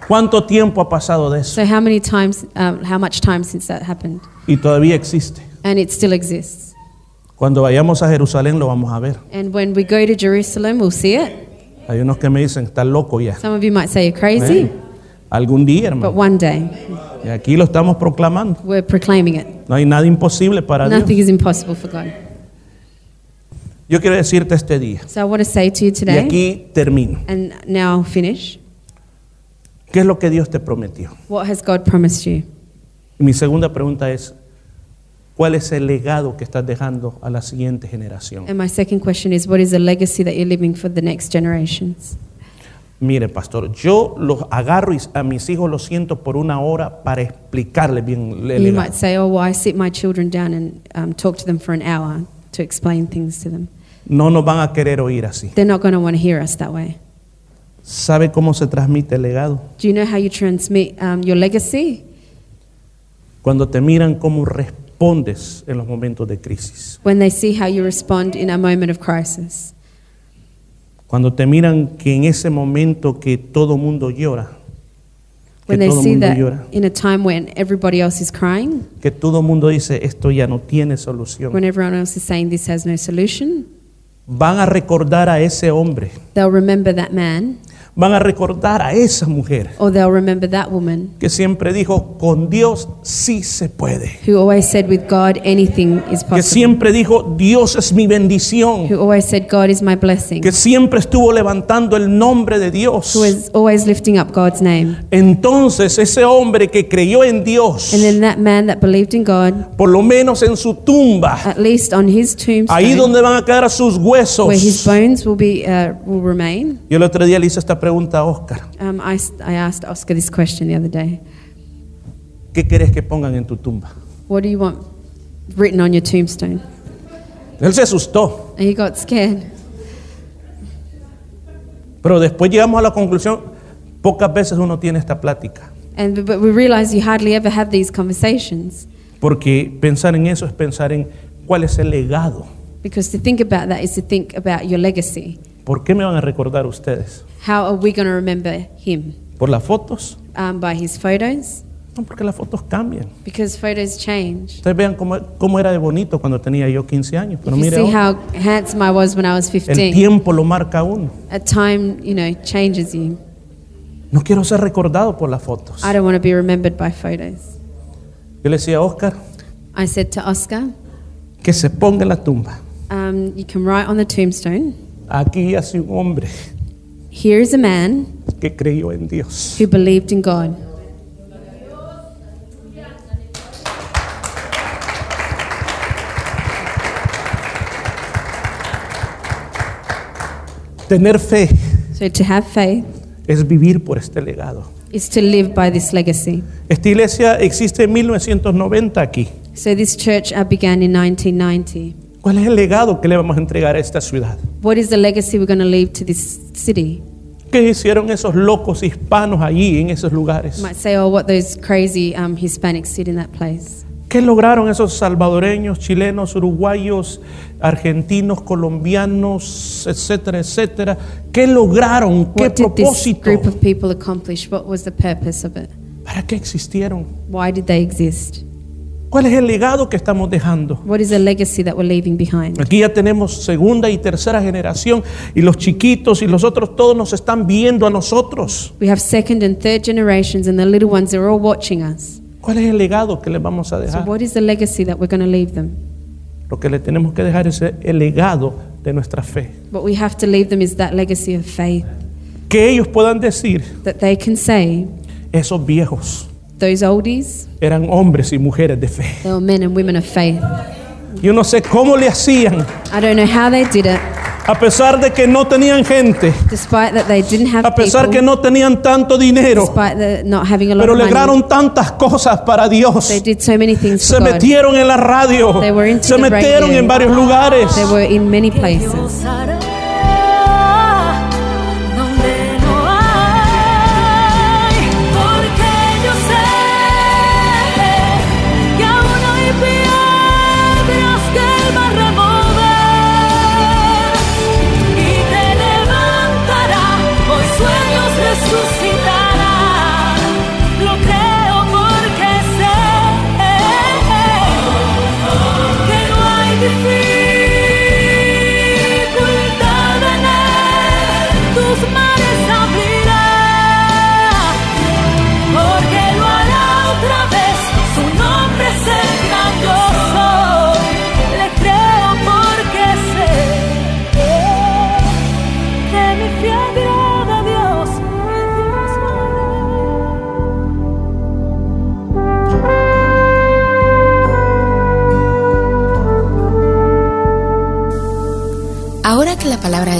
¿Cuánto tiempo ha pasado de eso? So how many times, um, how much time since that happened? Y todavía existe. And it still exists. Cuando vayamos a Jerusalén lo vamos a ver. And when we go to Jerusalem, we'll see it. Hay unos que me dicen, estás loco ya. Some of you might say you're crazy, Eh, Algún día, but hermano. one day Y aquí lo estamos proclamando. we're proclaiming it. No hay nada imposible para Dios. Nothing is impossible for God. Yo quiero decirte este día, So I want to say to you y today, aquí termino. and now I'll finish. ¿Qué es lo que Dios te prometió? What has God promised you? Y mi segunda pregunta es, ¿cuál es el legado que estás dejando a la siguiente generación? And my second question is, what is the legacy that you're leaving for the next generations? Mire, pastor, yo los agarro y a mis hijos los siento por una hora para explicarles bien el You legado. might say, oh, well, I sit my children down and um, talk to them for an hour to explain things to them. No nos van a querer oír así. They're not going to want to hear us that way. ¿Sabe cómo se transmite el legado? Do you know how you transmit um, your legacy? Cuando te miran cómo respondes en los momentos de crisis. When they see how you respond in a moment of crisis. Cuando te miran que en ese momento que todo mundo llora, que When they todo see mundo that llora, in a time when everybody else is crying, que todo mundo dice esto ya no tiene solución. when everyone else is saying this has no solution, Van a recordar a ese hombre, they'll remember that man van a recordar a esa mujer or they'll remember that woman que siempre dijo, con Dios sí se puede. who always said, with God, anything is Que possible. siempre dijo, Dios es mi bendición. Who always said, God is my blessing. Que siempre estuvo levantando el nombre de Dios. Who is always lifting up God's name. Entonces ese hombre que creyó en Dios, And then that man that believed in God, por lo menos en su tumba, at least on his tombstone, ahí donde van a quedar sus huesos. where his bones will be uh, will remain. Yo el otro día le hice esta pregunta a Oscar. Um, I, I asked Oscar this question the other day. ¿Qué querés que pongan en tu tumba? What do you want written on your tombstone? Él se asustó, And he got scared. pero después llegamos a la conclusión, pocas veces uno tiene esta plática, And but we realize you hardly ever have these conversations porque pensar en eso es pensar en cuál es el legado. because to think about that is to think about your legacy. ¿Por qué me van a recordar ustedes? How are we going to remember him? ¿Por las fotos? Um, by his photos? No, porque las fotos cambian. Because photos change. Ustedes vean cómo, cómo era de bonito cuando tenía yo 15 años, pero If you mire, see ahora, how handsome I was when I was el 15, tiempo lo marca uno. a time, you know, changes you. No quiero ser recordado por las fotos. I don't want to be remembered by photos. Yo le decía a Oscar I said to Oscar, que se ponga en la tumba. um, you can write on the tombstone, Aquí hace un hombre here is a man que creyó en Dios. who believed in God. Tener fe So to have faith es vivir por este legado. is to live by this legacy. Esta iglesia existe en 1990 aquí. So this church uh, began in 1990. ¿Cuál es el legado que le vamos a entregar a esta ciudad? What is the legacy we're going to leave to this city? ¿Qué hicieron esos locos hispanos allí en esos lugares? Might say, oh, what those crazy um, Hispanics did in that place. ¿Qué lograron esos salvadoreños, chilenos, uruguayos, argentinos, colombianos, etcétera, etcétera? ¿Qué lograron? ¿Qué What did this propósito? group of people accomplish? What was the purpose of it? ¿Para qué existieron? Why did they exist? ¿Cuál es el legado que estamos dejando? What is the legacy that we're leaving behind? Aquí ya tenemos segunda y tercera generación y los chiquitos y los otros todos nos están viendo a nosotros. We have second and third generations, and the little ones are all watching us. ¿Cuál es el legado que les vamos a So, dejar? what is the legacy that we're going to leave them? Lo que le tenemos que dejar es el legado de nuestra fe. What we have to leave them is that legacy of faith Que ellos puedan decir, that they can say, esos viejos those oldies, eran hombres y mujeres de fe. they were men and women of faith. Yo no sé cómo le hacían, I don't know how they did it, a pesar de que no tenían gente, despite that they didn't have a pesar people, que no tenían tanto dinero, despite the not having a lot pero of money. lograron tantas cosas para Dios. They did so many things Se for God. metieron en la radio, They were into se the metieron radio. en varios lugares. They were in many places.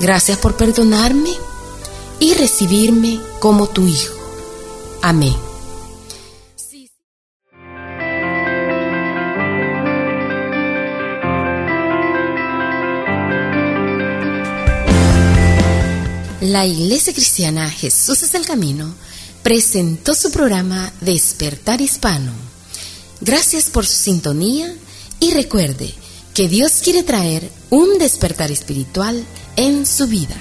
Gracias por perdonarme y recibirme como tu Hijo. Amén. La Iglesia Cristiana Jesús es el Camino presentó su programa Despertar Hispano. Gracias por su sintonía y recuerde que Dios quiere traer un despertar espiritual en su vida.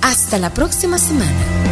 Hasta la próxima semana.